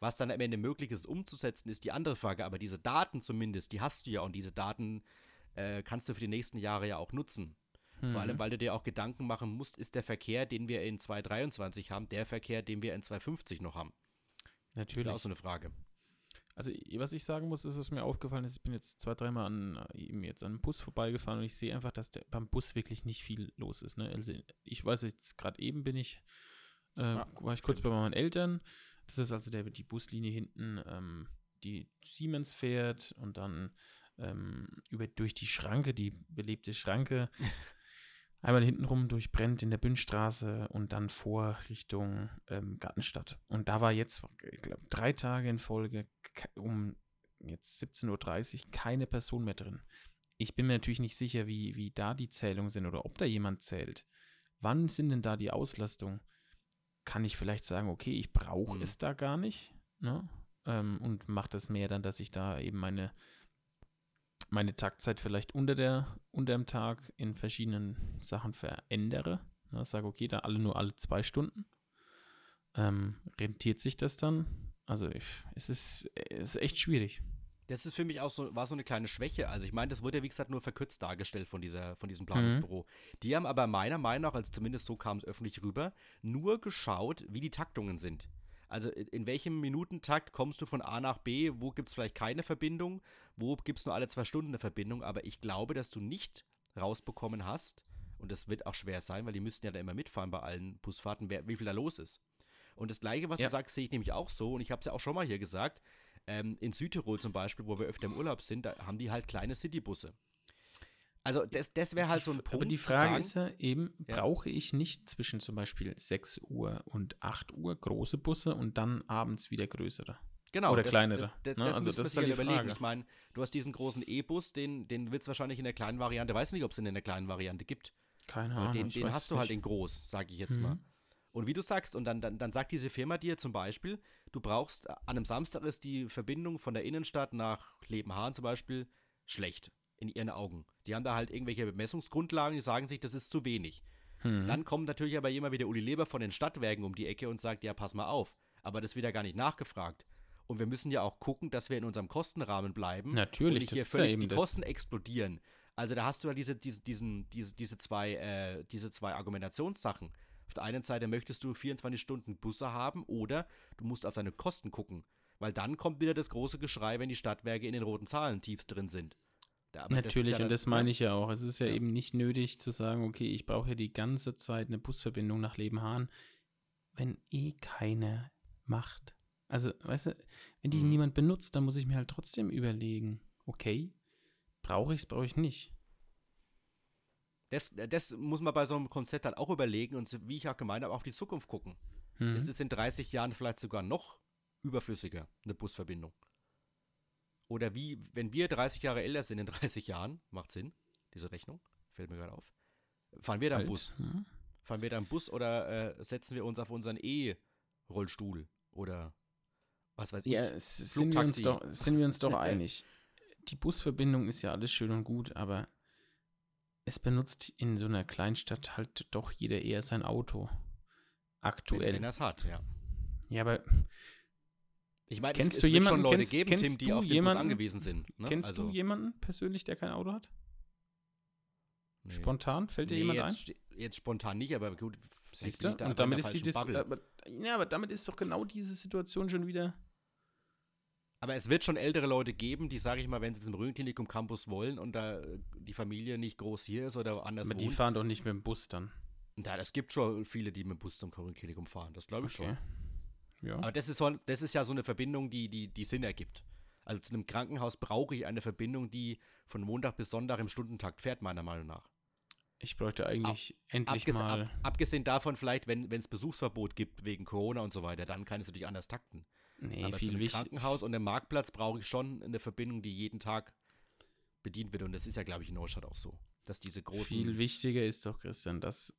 Was dann am Ende möglich ist, umzusetzen, ist die andere Frage. Aber diese Daten zumindest, die hast du ja und diese Daten äh, kannst du für die nächsten Jahre ja auch nutzen. Mhm. Vor allem, mhm. weil du dir auch Gedanken machen musst, ist der Verkehr, den wir in 2023 haben, der Verkehr, den wir in 2050 noch haben? Natürlich. Auch so eine Frage. Also, was ich sagen muss, ist, was mir aufgefallen ist, ich bin jetzt zwei, dreimal an, eben jetzt an einem Bus vorbeigefahren und ich sehe einfach, dass der, beim Bus wirklich nicht viel los ist. Ne? Also, ich weiß jetzt, gerade eben bin ich, äh, ja, war ich kurz stimmt. bei meinen Eltern. Das ist also der, die Buslinie hinten, ähm, die Siemens fährt und dann ähm, über, durch die Schranke, die belebte Schranke, einmal hintenrum durchbrennt in der Bündstraße und dann vor Richtung ähm, Gartenstadt. Und da war jetzt, ich glaube, drei Tage in Folge um jetzt 17.30 Uhr keine Person mehr drin. Ich bin mir natürlich nicht sicher, wie, wie da die Zählungen sind oder ob da jemand zählt. Wann sind denn da die Auslastungen? Kann ich vielleicht sagen, okay, ich brauche mhm. es da gar nicht ne? ähm, und mache das mehr dann, dass ich da eben meine meine Taktzeit vielleicht unter, der, unter dem Tag in verschiedenen Sachen verändere. Ja, sage, okay, da alle nur alle zwei Stunden. Ähm, rentiert sich das dann? Also ich, es, ist, es ist echt schwierig. Das ist für mich auch so, war so eine kleine Schwäche. Also ich meine, das wurde ja wie gesagt nur verkürzt dargestellt von, dieser, von diesem Planungsbüro. Mhm. Die haben aber meiner Meinung nach, also zumindest so kam es öffentlich rüber, nur geschaut, wie die Taktungen sind. Also in welchem Minutentakt kommst du von A nach B? Wo gibt es vielleicht keine Verbindung? Wo gibt es nur alle zwei Stunden eine Verbindung? Aber ich glaube, dass du nicht rausbekommen hast, und das wird auch schwer sein, weil die müssten ja da immer mitfahren bei allen Busfahrten, wer, wie viel da los ist. Und das Gleiche, was ja. du sagst, sehe ich nämlich auch so. Und ich habe es ja auch schon mal hier gesagt. Ähm, in Südtirol zum Beispiel, wo wir öfter im Urlaub sind, da haben die halt kleine Citybusse. Also das, das wäre halt so ein Punkt. Aber die Frage ist ja eben, ja. brauche ich nicht zwischen zum Beispiel 6 Uhr und 8 Uhr große Busse und dann abends wieder größere? Genau. Oder das, kleinere. Das, das, ne? also das ist die überlegen. Frage. Ich meine, du hast diesen großen E-Bus, den, den wird es wahrscheinlich in der kleinen Variante, weiß nicht, ob es den in der kleinen Variante gibt. Keine Ahnung. Den, den hast du halt in groß, sage ich jetzt mhm. mal. Und wie du sagst, und dann, dann, dann sagt diese Firma dir zum Beispiel, du brauchst, an einem Samstag ist die Verbindung von der Innenstadt nach Lebenhahn zum Beispiel schlecht in ihren Augen. Die haben da halt irgendwelche Bemessungsgrundlagen, die sagen sich, das ist zu wenig. Hm. Dann kommt natürlich aber jemand wie der Uli Leber von den Stadtwerken um die Ecke und sagt, ja, pass mal auf. Aber das wird ja gar nicht nachgefragt. Und wir müssen ja auch gucken, dass wir in unserem Kostenrahmen bleiben. Natürlich, und nicht hier völlig ja die Kosten explodieren. Also da hast du ja diese, diese, diesen, diese, diese, zwei, äh, diese zwei Argumentationssachen. Auf der einen Seite möchtest du 24 Stunden Busse haben oder du musst auf deine Kosten gucken. Weil dann kommt wieder das große Geschrei, wenn die Stadtwerke in den roten Zahlen tief drin sind. Aber Natürlich, das ja und das meine ich ja auch. Es ist ja, ja, eben nicht nötig zu sagen, okay, ich brauche ja die ganze Zeit eine Busverbindung nach Lebenhahn, wenn eh keiner macht. Also, weißt du, wenn die mhm. niemand benutzt, dann muss ich mir halt trotzdem überlegen, okay, brauche ich es, brauche ich nicht. Das, das muss man bei so einem Konzept halt auch überlegen und wie ich auch gemeint habe, auf die Zukunft gucken. Mhm. Ist es in 30 Jahren vielleicht sogar noch überflüssiger, eine Busverbindung? Oder wie, wenn wir 30 Jahre älter sind in 30 Jahren, macht Sinn, diese Rechnung, fällt mir gerade auf. Fahren wir da im Bus? Hm? Fahren wir da im Bus oder äh, setzen wir uns auf unseren E-Rollstuhl? Oder was weiß ich? Ja, sind wir, uns doch, sind wir uns doch einig. Die Busverbindung ist ja alles schön und gut, aber es benutzt in so einer Kleinstadt halt doch jeder eher sein Auto. Aktuell. Wenn, wenn er es hat, ja. Ja, aber ich meine, kennst es, es du jemanden, schon Leute kennst, geben, kennst Tim, die auf den jemanden, Bus angewiesen sind. Ne? Kennst also, du jemanden persönlich, der kein Auto hat? Nee. Spontan? Fällt dir nee, jemand jetzt, ein? Jetzt spontan nicht, aber gut. Siehst du? Und damit ist die Dis aber, Ja, aber damit ist doch genau diese Situation schon wieder. Aber es wird schon ältere Leute geben, die, sage ich mal, wenn sie zum Röntgenklinikum Campus wollen und da die Familie nicht groß hier ist oder anders Aber die wohnt, fahren doch nicht mit dem Bus dann. Ja, es gibt schon viele, die mit dem Bus zum Röntgenklinikum fahren. Das glaube ich okay. schon. Ja. Aber das ist, so, das ist ja so eine Verbindung, die, die, die Sinn ergibt. Also zu einem Krankenhaus brauche ich eine Verbindung, die von Montag bis Sonntag im Stundentakt fährt, meiner Meinung nach. Ich bräuchte eigentlich ab, endlich abges mal. Ab, abgesehen davon, vielleicht, wenn es Besuchsverbot gibt wegen Corona und so weiter, dann kann es natürlich anders takten. Nee, Aber viel zu einem Krankenhaus und einem Marktplatz brauche ich schon eine Verbindung, die jeden Tag bedient wird. Und das ist ja, glaube ich, in Neustadt auch so. Dass diese großen. Viel wichtiger ist doch, Christian, dass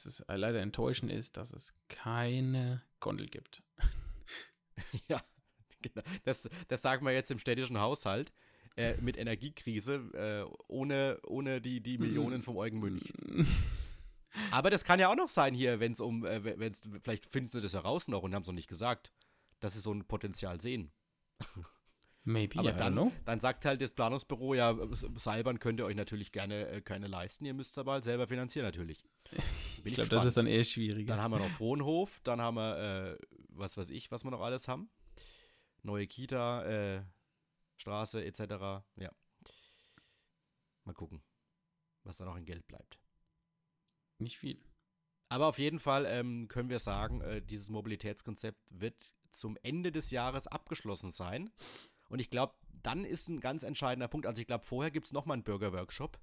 es ist, leider enttäuschend ist, dass es keine Gondel gibt. ja, genau. Das, das sagen wir jetzt im städtischen Haushalt. Äh, mit Energiekrise, äh, ohne, ohne die, die Millionen vom Eugen Münch. Aber das kann ja auch noch sein hier, wenn es um, äh, wenn es, vielleicht finden sie das heraus noch und haben es noch nicht gesagt, dass sie so ein Potenzial sehen. Maybe, Aber dann, dann sagt halt das Planungsbüro, ja, Seilbahn könnt ihr euch natürlich gerne äh, keine leisten, ihr müsst aber halt selber finanzieren natürlich. Bin ich glaube, das ist dann eher schwierig. Dann haben wir noch Frohnhof, dann haben wir, äh, was weiß ich, was wir noch alles haben. Neue Kita, äh, Straße etc. Ja. Mal gucken, was da noch in Geld bleibt. Nicht viel. Aber auf jeden Fall ähm, können wir sagen, äh, dieses Mobilitätskonzept wird zum Ende des Jahres abgeschlossen sein. Und ich glaube, dann ist ein ganz entscheidender Punkt. Also ich glaube, vorher gibt es nochmal einen Bürgerworkshop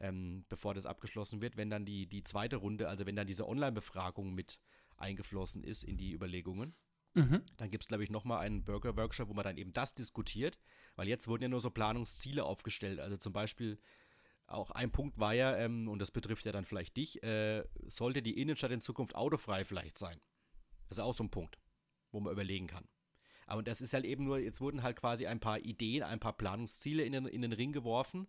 ähm, bevor das abgeschlossen wird, wenn dann die, die zweite Runde, also wenn dann diese Online-Befragung mit eingeflossen ist in die Überlegungen. Mhm. Dann gibt es, glaube ich, nochmal einen Burger-Workshop, wo man dann eben das diskutiert, weil jetzt wurden ja nur so Planungsziele aufgestellt. Also zum Beispiel, auch ein Punkt war ja, ähm, und das betrifft ja dann vielleicht dich, äh, sollte die Innenstadt in Zukunft autofrei vielleicht sein. Das ist auch so ein Punkt, wo man überlegen kann. Aber das ist halt eben nur, jetzt wurden halt quasi ein paar Ideen, ein paar Planungsziele in den, in den Ring geworfen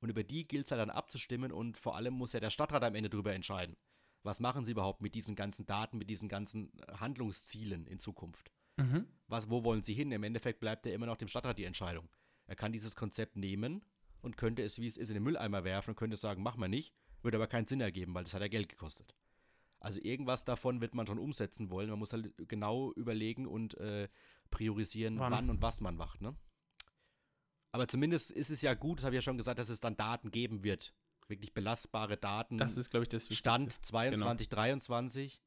und über die gilt es ja dann abzustimmen und vor allem muss ja der Stadtrat am Ende darüber entscheiden. Was machen sie überhaupt mit diesen ganzen Daten, mit diesen ganzen äh, Handlungszielen in Zukunft? Mhm. Was, wo wollen sie hin? Im Endeffekt bleibt ja immer noch dem Stadtrat die Entscheidung. Er kann dieses Konzept nehmen und könnte es, wie es ist, in den Mülleimer werfen und könnte sagen, mach mal nicht, würde aber keinen Sinn ergeben, weil das hat ja Geld gekostet. Also irgendwas davon wird man schon umsetzen wollen. Man muss halt genau überlegen und äh, priorisieren, wann? wann? und was man macht, ne? Aber zumindest ist es ja gut, das habe ich ja schon gesagt, dass es dann Daten geben wird. Wirklich belastbare Daten. Das ist, glaube ich, das Stand 22, genau. 23.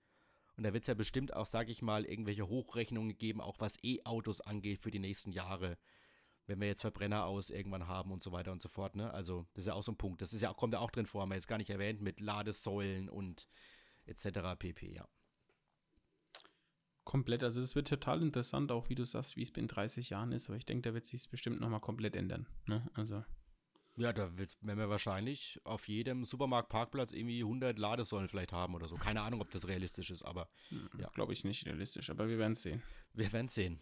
Und da wird es ja bestimmt auch, sage ich mal, irgendwelche Hochrechnungen geben, auch was E-Autos angeht für die nächsten Jahre. Wenn wir jetzt Verbrenner aus irgendwann haben und so weiter und so fort. Ne? Also, das ist ja auch so ein Punkt. Das ist ja, kommt ja auch drin vor, haben wir jetzt gar nicht erwähnt, mit Ladesäulen und etc. pp. Ja. Komplett, also es wird total interessant, auch wie du sagst, wie es in 30 Jahren ist, aber ich denke, da wird sich bestimmt nochmal komplett ändern. Ne? Also. Ja, da wird, werden wir wahrscheinlich auf jedem Supermarktparkplatz irgendwie 100 Ladesäulen vielleicht haben oder so. Keine Ahnung, ob das realistisch ist, aber hm, ja. Glaube ich nicht realistisch, aber wir werden es sehen. Wir werden es sehen.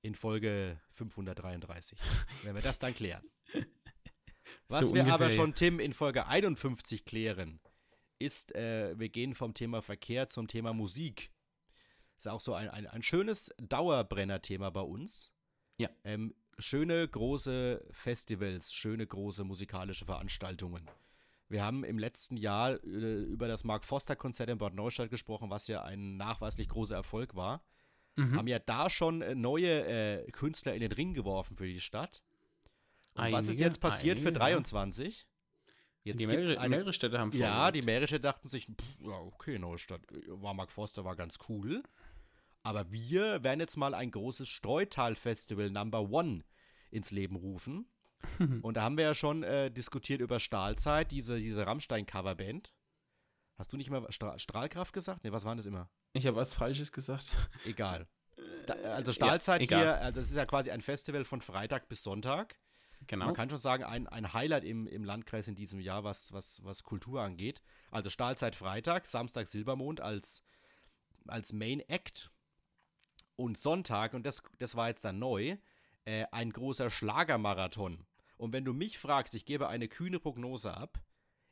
In Folge 533. wenn wir das dann klären. Was so wir aber schon, Tim, in Folge 51 klären, ist, äh, wir gehen vom Thema Verkehr zum Thema Musik. Ist auch so ein, ein, ein schönes Dauerbrenner-Thema bei uns. Ja. Ähm, schöne große Festivals, schöne große musikalische Veranstaltungen. Wir haben im letzten Jahr äh, über das Mark Foster Konzert in Bad Neustadt gesprochen, was ja ein nachweislich großer Erfolg war. Mhm. Haben ja da schon äh, neue äh, Künstler in den Ring geworfen für die Stadt. Und einige, was ist jetzt passiert einige, für 23? Jetzt die mehrere, eine, mehrere Städte haben Ja, die mehrere Städte dachten sich, pff, ja, okay, Neustadt, äh, war Mark Foster, war ganz cool. Aber wir werden jetzt mal ein großes Streutal-Festival Number One ins Leben rufen. Und da haben wir ja schon äh, diskutiert über Stahlzeit, diese, diese Rammstein-Coverband. Hast du nicht mal Stra Strahlkraft gesagt? Ne, was waren das immer? Ich habe was Falsches gesagt. Egal. Da, also Stahlzeit ja, hier, äh, das ist ja quasi ein Festival von Freitag bis Sonntag. Genau. Man kann schon sagen, ein, ein Highlight im, im Landkreis in diesem Jahr, was, was, was Kultur angeht. Also Stahlzeit Freitag, Samstag Silbermond als, als Main Act und Sonntag, und das, das war jetzt dann neu, äh, ein großer Schlagermarathon. Und wenn du mich fragst, ich gebe eine kühne Prognose ab,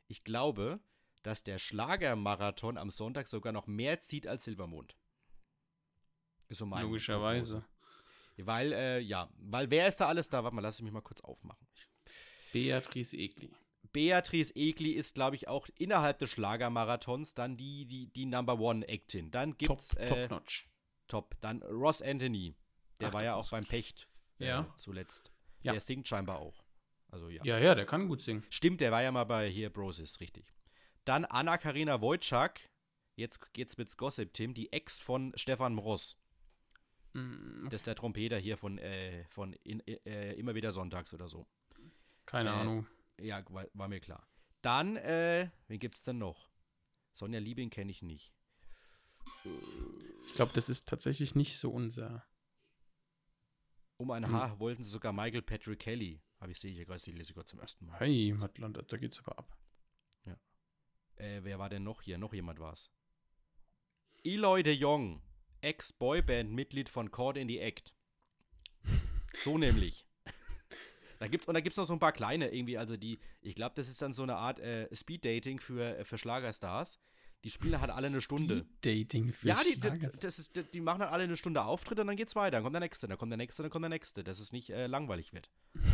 ich glaube, dass der Schlagermarathon am Sonntag sogar noch mehr zieht als Silbermond. Ist so meine Logischerweise. Prognose. Weil, äh, ja, weil wer ist da alles da? Warte mal, lass mich mal kurz aufmachen. Beatrice Egli. Beatrice Egli ist, glaube ich, auch innerhalb des Schlagermarathons dann die, die, die Number One Actin. Dann gibt's. Top, äh, top Notch. Top. Dann Ross Anthony. Der Ach, war ja auch beim Pecht äh, ja. zuletzt. Ja. Der singt scheinbar auch. Also ja. Ja, ja, der kann gut singen. Stimmt, der war ja mal bei hier Brosis, richtig. Dann Anna-Karina Wojcik. Jetzt geht's mit Gossip Tim, die Ex von Stefan Mross. Mm. Das ist der Trompeter hier von, äh, von in, äh, immer wieder sonntags oder so. Keine äh, Ahnung. Ja, war, war, mir klar. Dann, äh, wen gibt's denn noch? Sonja Liebing kenne ich nicht. Ich glaube, das ist tatsächlich nicht so unser. Um ein hm. Haar hm. wollten sie sogar Michael Patrick Kelly. Aber ich sehe hier gerade, die lese ich gerade zum ersten Mal. Hey, Matland, da geht's aber ab. Ja. Äh, wer war denn noch hier? Noch jemand war's. Eloy de Jong, Ex-Boyband-Mitglied von Cord in the Act. So nämlich. Da gibt's, und da gibt es noch so ein paar kleine irgendwie, also die, ich glaube, das ist dann so eine Art äh, Speed-Dating für, äh, für Schlagerstars. Die spielen halt alle eine Stunde. Dating für Ja, die, das ist, die machen dann alle eine Stunde Auftritt und dann geht's weiter. Dann kommt der nächste, dann kommt der nächste, dann kommt der nächste. Dass es nicht äh, langweilig wird. Kann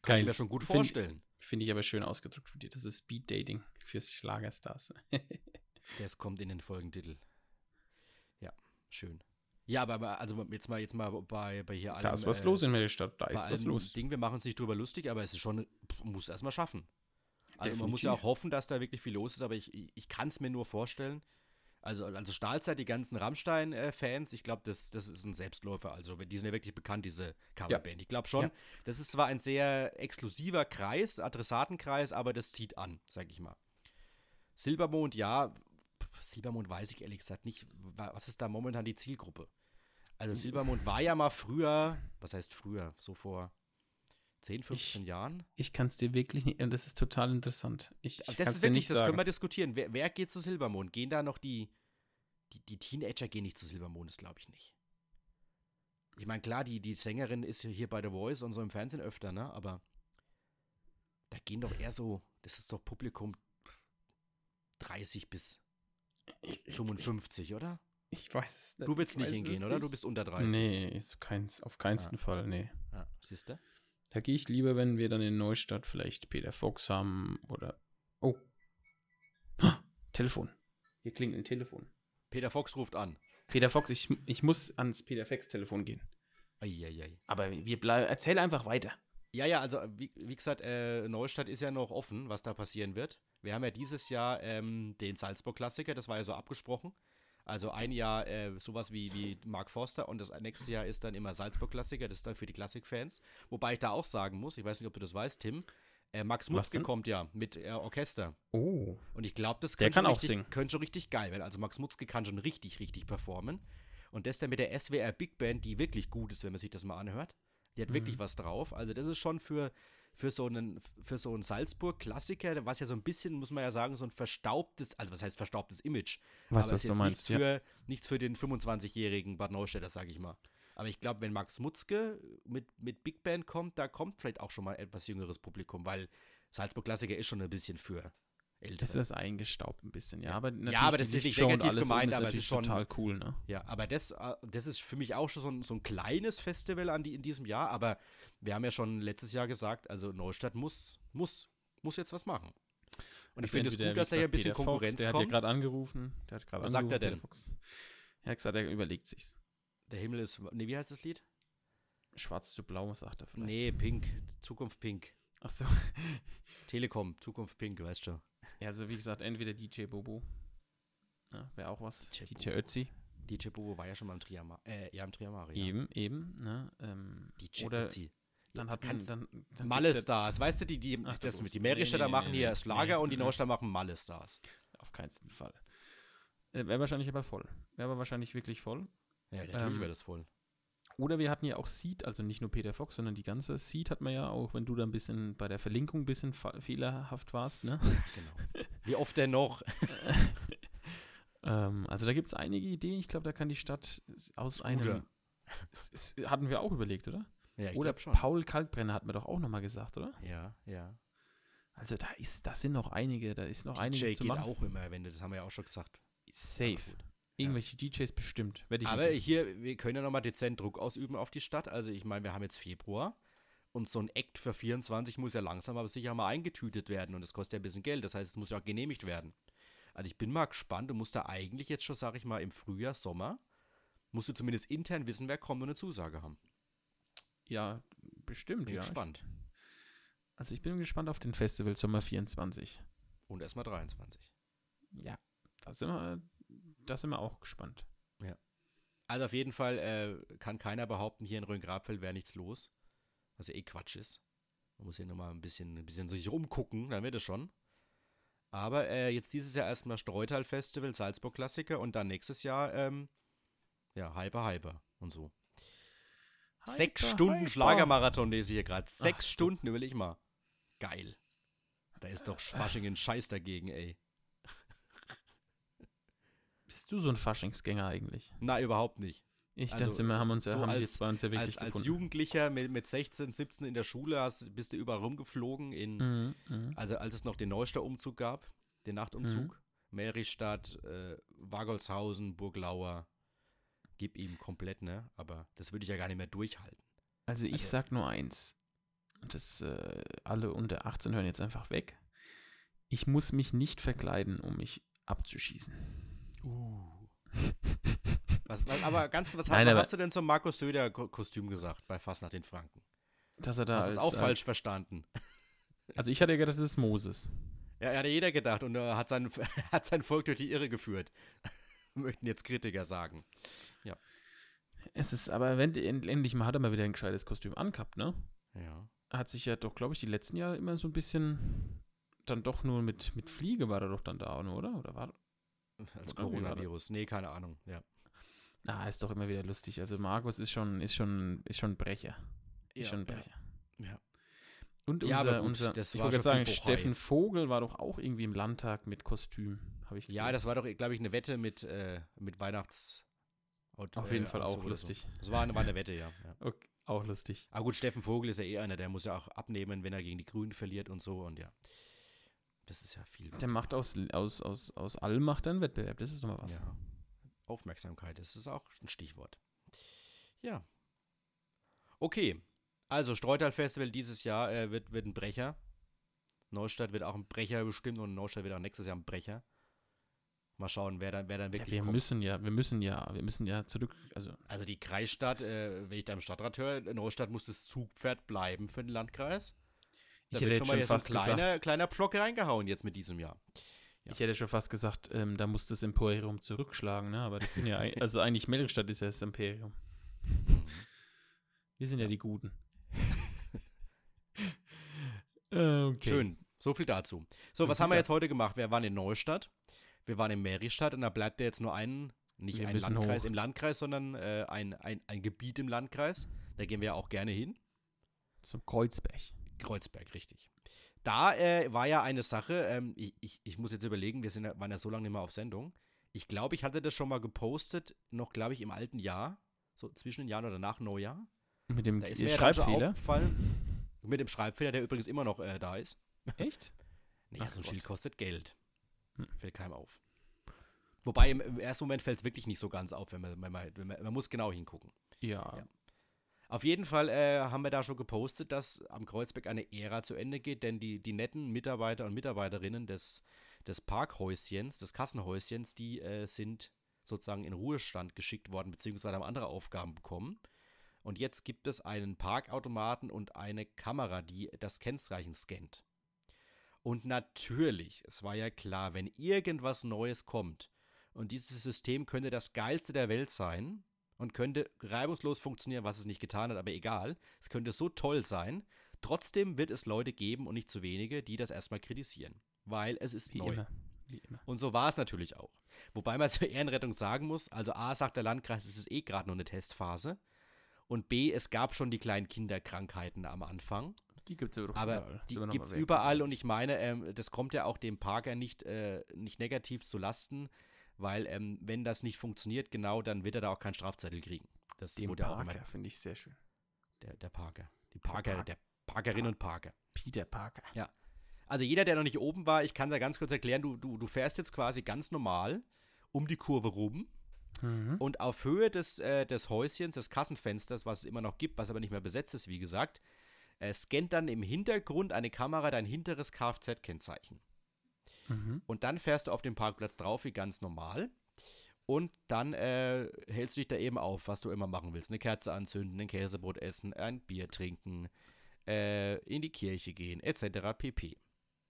Geil. ich mir schon gut vorstellen. Finde ich aber schön ausgedrückt von dir. Das ist Speed Dating fürs Schlagerstars. das kommt in den Folgentitel. Ja, schön. Ja, aber, aber also jetzt mal jetzt mal bei, bei hier allem. Da ist was äh, los in Mittelstadt, da ist was los. Ding, wir machen uns nicht drüber lustig, aber es ist schon, muss erst mal schaffen. Also Definitiv. man muss ja auch hoffen, dass da wirklich viel los ist, aber ich, ich, kann es mir nur vorstellen. Also, also Stahlzeit, die ganzen Rammstein-Fans, ich glaube, das, das ist ein Selbstläufer. Also, die sind ja wirklich bekannt, diese Coverband. Ja. Ich glaube schon, ja. das ist zwar ein sehr exklusiver Kreis, Adressatenkreis, aber das zieht an, sag ich mal. Silbermond, ja, Silbermond weiß ich ehrlich gesagt nicht. Was ist da momentan die Zielgruppe? Also, Silbermond war ja mal früher, was heißt früher? So vor 10, 15 ich, Jahren? Ich kann es dir wirklich nicht, das ist total interessant. Ich, ich das ist wirklich, das können wir diskutieren. Wer, wer, geht zu Silbermond? Gehen da noch die, die, die Teenager gehen nicht zu Silbermond, das glaube ich nicht. Ich meine, klar, die, die Sängerin ist hier bei The Voice und so im Fernsehen öfter, ne? Aber da gehen doch eher so, das ist doch Publikum 30 bis 55, oder? Ich weiß es nicht. Du willst nicht hingehen, oder? Du bist unter 30. Nee, keins, auf keinen ja. Fall, nee. Ja, siehst du? Da gehe ich lieber, wenn wir dann in Neustadt vielleicht Peter Fox haben oder. Oh. Telefon. Hier klingelt ein Telefon. Peter Fox ruft an. Peter Fox, ich, ich muss ans Peter Fox Telefon gehen. Eieiei. Aber wir bleiben. Erzähl einfach weiter. Ja, ja, also wie, wie gesagt, äh, Neustadt ist ja noch offen, was da passieren wird. Wir haben ja dieses Jahr ähm, den Salzburg-Klassiker, das war ja so abgesprochen. Also ein Jahr äh, sowas wie, wie Mark Forster und das nächste Jahr ist dann immer Salzburg-Klassiker, das ist dann für die Klassik-Fans. Wobei ich da auch sagen muss, ich weiß nicht, ob du das weißt, Tim, äh, Max Mutzke kommt ja mit äh, Orchester. Oh. Und ich glaube, das könnte kann richtig, singen. könnte schon richtig geil werden. Also Max Mutzke kann schon richtig, richtig performen. Und das dann mit der SWR Big Band, die wirklich gut ist, wenn man sich das mal anhört. Die hat Mhm. wirklich was drauf. Also das ist schon für, für so einen, für so einen Salzburg-Klassiker, was ja so ein bisschen, muss man ja sagen, so ein verstaubtes, also was heißt verstaubtes Image. Weiß, aber was ist du jetzt meinst, nichts für, nichts für den 25-jährigen Bad Neustädter, sage ich mal. Aber ich glaube, wenn Max Mutzke mit, mit Big Band kommt, da kommt vielleicht auch schon mal etwas jüngeres Publikum, weil Salzburg-Klassiker ist schon ein bisschen für ältere. Das ist eingestaubt ein bisschen, ja. Aber natürlich aber das ist nicht negativ alles gemeint, aber es ist schon- total cool, ne? Ja, aber das, äh, das ist für mich auch schon so ein, so ein kleines Festival an die, in diesem Jahr. Aber wir haben ja schon letztes Jahr gesagt, also Neustadt muss, muss, muss jetzt was machen. Und ich finde es gut, dass da hier ein bisschen Peter Fox, Konkurrenz Der hat ja kommt. gerade angerufen. Der hat gerade Was sagt er angerufen, denn? Er hat gesagt, er überlegt sich's. Der Himmel ist, nee, wie heißt das Lied? Schwarz zu blau, sagt er vielleicht. Nee, Pink, Zukunft Pink. Ach so. Telekom, Zukunft Pink, weißt du. Ja, also wie gesagt, entweder DJ Bobo. Ja, Wäre auch was. DJ DJ. Ötzi. DJ Bobo war ja schon mal im Triamar, äh, ja, im Triamar, ja. Eben, eben. Ne? Ähm, DJ oder Ötzi. dann hat man. Dann, dann Malle gibt's ja- Stars, weißt du, die, die, Ach, das mit die Nee, Mähristädter nee, machen nee, hier nee, Schlager nee, und die. Neustadt machen Malle Stars. Auf keinen Fall. Äh, Wäre wahrscheinlich aber voll. Wäre aber wahrscheinlich wirklich voll. Ja, natürlich Ähm, wäre das voll. Oder wir hatten ja auch Seed, also nicht nur Peter Fox, sondern die ganze Seed hat man ja auch, wenn du da ein bisschen bei der Verlinkung ein bisschen fehlerhaft warst, ne? Genau. Wie oft denn noch? ähm, also da gibt es einige Ideen. Ich glaube, da kann die Stadt aus Scooter. einem. Es, es, hatten wir auch überlegt, oder? Ja, ich oder schon. Paul Kalkbrenner hat mir doch auch nochmal gesagt, oder? Ja, ja. Also da ist, das sind noch einige, da ist noch DJ einiges zu geht machen. auch immer, wenn du, das haben wir ja auch schon gesagt. Safe. Irgendwelche DJs bestimmt. Aber hier, wir können ja nochmal dezent Druck ausüben auf die Stadt. Also ich meine, wir haben jetzt Februar und so ein Act für 24 muss ja langsam aber sicher mal eingetütet werden und das kostet ja ein bisschen Geld. Das heißt, es muss ja auch genehmigt werden. Also ich bin mal gespannt, du musst da eigentlich jetzt schon, sag ich mal, im Frühjahr, Sommer, musst du zumindest intern wissen, wer kommt und eine Zusage haben. ja, bestimmt, Bin ja. gespannt. Also ich bin gespannt auf den Festival Sommer 24. Und erstmal 23. Ja, da sind wir, da sind wir auch gespannt. Also auf jeden Fall äh, kann keiner behaupten, hier in Rhön-Grabfeld wäre nichts los. Was ja eh Quatsch ist. Man muss hier nochmal ein bisschen, ein bisschen sich rumgucken, dann wird es schon. Aber äh, jetzt dieses Jahr erstmal Streutal Festival, Salzburg Klassiker und dann nächstes Jahr, ähm, ja, Hyper Hyper und so. Sechs Hyper, Stunden hyper. Schlagermarathon lese ich hier gerade. Sechs du- Stunden, überleg mal. Geil. Da ist doch Fasching ein Scheiß dagegen, ey. Bist du so ein Faschingsgänger eigentlich? Na, überhaupt nicht. Ich, Also, sind wir, haben uns ja, so haben als- zwei uns ja wirklich Als, als gefunden. Jugendlicher mit, mit 16, 17 in der Schule hast, bist du überall rumgeflogen. In, Mhm, mhm. Also als es noch den Neuster-Umzug gab, den Nachtumzug. Mhm. Meristadt, äh, Wagolshausen, Burglauer. Gib ihm komplett, ne? Aber das würde ich ja gar nicht mehr durchhalten. Also ich Also- sag nur eins. Und das äh, alle unter 18 hören jetzt einfach weg. Ich muss mich nicht verkleiden, um mich abzuschießen. Was, was, aber ganz kurz, was, Nein, hast du denn zum Markus Söder-Kostüm gesagt bei Fast nach den Franken? Dass er da es als, auch äh, falsch verstanden? Also ich hatte ja gedacht, das ist Moses. Ja, hat ja jeder gedacht und äh, hat, sein, hat sein Volk durch die Irre geführt. Möchten jetzt Kritiker sagen. Es ist aber, wenn end- endlich mal hat er mal wieder ein gescheites Kostüm angehabt, ne? Ja. Hat sich ja doch, glaube ich, die letzten Jahre immer so ein bisschen dann doch nur mit, mit Fliege war er doch dann da, oder? Oder war Als? Coronavirus. Nee, keine Ahnung. Ja. Na, ist doch immer wieder lustig. Also Markus ist schon, ist schon, ist schon ein Brecher. Ist Ja, schon ein ja. Brecher. Ja. Und Ja, unser, aber gut, unser das ich wollte sagen. Steffen Vogel war doch auch irgendwie im Landtag mit Kostüm, habe ich gesehen. Ja, das war doch, glaube ich, eine Wette mit, äh, mit Weihnachts. Auf jeden äh, Fall Anzug auch oder so. lustig. Das war eine, war eine Wette, ja. ja. Okay, auch lustig. Aber gut, Steffen Vogel ist ja eh einer, der muss ja auch abnehmen, wenn er gegen die Grünen verliert und so und ja. Das ist ja viel. Der macht aus, aus, aus, aus allem macht er einen Wettbewerb. Das ist doch mal was. Ja. Aufmerksamkeit, das ist auch ein Stichwort. Ja. Okay. Also, Streutal Festival dieses Jahr äh, wird, wird ein Brecher. Neustadt wird auch ein Brecher bestimmt und Neustadt wird auch nächstes Jahr ein Brecher. Mal schauen, wer dann, wer dann wirklich ja, wir kommt. müssen ja, wir müssen ja, wir müssen ja zurück, also Also die Kreisstadt, äh, wenn ich da im Stadtrat höre, Neustadt muss das Zugpferd bleiben für den Landkreis. Da Ich hätte schon jetzt mal jetzt ein fast kleiner, gesagt- kleiner Pflock reingehauen jetzt mit diesem Jahr. Ja. ich hätte schon fast gesagt, ähm, da muss das Imperium zurückschlagen, ne? Aber das sind ja, also eigentlich Melkstadt ist ja das Imperium. Wir sind ja die Guten. Okay. Schön, so viel dazu. So, So was haben wir jetzt dazu. heute gemacht? Wir waren in Neustadt, wir waren in Meristadt und da bleibt ja jetzt nur ein, nicht Wir ein Landkreis hoch. im Landkreis, sondern äh, ein, ein, ein Gebiet im Landkreis. Da gehen wir ja auch gerne hin. Zum Kreuzberg. Kreuzberg, richtig. Da äh, war ja eine Sache, ähm, ich, ich, ich muss jetzt überlegen, wir sind, waren ja so lange nicht mehr auf Sendung. Ich glaube, ich hatte das schon mal gepostet, noch, glaube ich, im alten Jahr, so zwischen den Jahren oder nach Neujahr. Mit dem Da ist mir Schreibfehler. aufgefallen, mit dem Schreibfehler, der übrigens immer noch äh, da ist. Echt? Naja, Ach so ein Gott. Schild kostet Geld. Hm. Fällt keinem auf. Wobei im, im ersten Moment fällt es wirklich nicht so ganz auf, wenn man, wenn man, wenn man, man muss genau hingucken. Ja. Ja. Auf jeden Fall äh, haben wir da schon gepostet, dass am Kreuzberg eine Ära zu Ende geht, denn die, die netten Mitarbeiter und Mitarbeiterinnen des, des Parkhäuschens, des Kassenhäuschens, die äh, sind sozusagen in Ruhestand geschickt worden, beziehungsweise haben andere Aufgaben bekommen. Und jetzt gibt es einen Parkautomaten und eine Kamera, die das Kennzeichen scannt. Und natürlich, es war ja klar, wenn irgendwas Neues kommt und dieses System könnte das geilste der Welt sein und könnte reibungslos funktionieren, was es nicht getan hat, aber egal, es könnte so toll sein, trotzdem wird es Leute geben und nicht zu wenige, die das erstmal kritisieren, weil es ist Wie neu. immer. Wie immer. Und so war es natürlich auch. Wobei man zur Ehrenrettung sagen muss, also A sagt der Landkreis, es ist eh gerade nur eine Testphase. Und B, es gab schon die kleinen Kinderkrankheiten am Anfang. Die gibt es doch Aber überall. die gibt es überall und ich meine, ähm, das kommt ja auch dem Parker nicht, äh, nicht negativ zu Lasten, weil ähm, wenn das nicht funktioniert, genau, dann wird er da auch keinen Strafzettel kriegen. Das Den wurde ja auch Parker finde ich sehr schön. der, der Parker. Die Parker, Parker. der Parkerin und Parker. Peter Parker. Also jeder, der noch nicht oben war, ich kann es ja ganz kurz erklären, du, du, du fährst jetzt quasi ganz normal um die Kurve rum Mhm. und auf Höhe des, äh, des Häuschens, des Kassenfensters, was es immer noch gibt, was aber nicht mehr besetzt ist, wie gesagt, äh, scannt dann im Hintergrund eine Kamera dein hinteres Kfz-Kennzeichen. Mhm. Und dann fährst du auf dem Parkplatz drauf, wie ganz normal. Und dann äh, hältst du dich da eben auf, was du immer machen willst. Eine Kerze anzünden, ein Käsebrot essen, ein Bier trinken, äh, in die Kirche gehen, etc. pp.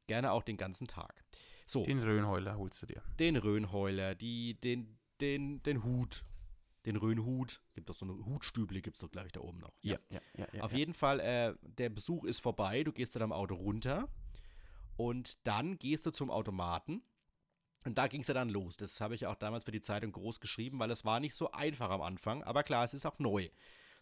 Gerne auch den ganzen Tag. So, den, Den Röhnheuler holst du dir. Röhnheuler, die, den, den, den Hut, den Röhnhut. Gibt doch so eine Hutstüble, gibt es doch gleich da oben noch. ja, ja. ja Auf jeden Fall, äh, der Besuch ist vorbei, du gehst zu deinem Auto runter und dann gehst du zum Automaten und da ging es ja dann los. Das habe ich auch damals für die Zeitung groß geschrieben, weil es war nicht so einfach am Anfang, aber klar, es ist auch neu.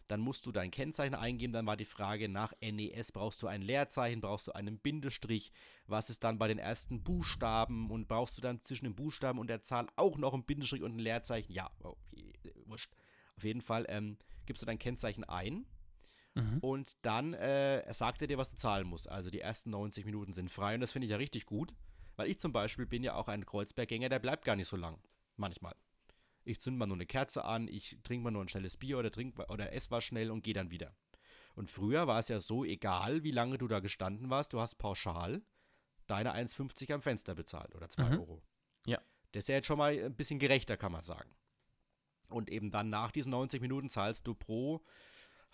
Dann musst du dein Kennzeichen eingeben, dann war die Frage nach NES, brauchst du ein Leerzeichen, brauchst du einen Bindestrich, was ist dann bei den ersten Buchstaben und brauchst du dann zwischen den Buchstaben und der Zahl auch noch ein Bindestrich und ein Leerzeichen? Ja, okay, wurscht. Auf jeden Fall ähm, gibst du dein Kennzeichen ein Mhm. und dann äh, sagt er dir, was du zahlen musst. Also die ersten 90 Minuten sind frei und das finde ich ja richtig gut, weil ich zum Beispiel bin ja auch ein Kreuzberggänger, der bleibt gar nicht so lang. Manchmal. Ich zünde mal nur eine Kerze an, ich trinke mal nur ein schnelles Bier oder trink oder esse was schnell und gehe dann wieder. Und früher war es ja so, egal wie lange du da gestanden warst, du hast pauschal deine 1,50 am Fenster bezahlt oder 2 Mhm. Euro. Ja. Das ist ja jetzt schon mal ein bisschen gerechter, kann man sagen. Und eben dann nach diesen 90 Minuten zahlst du pro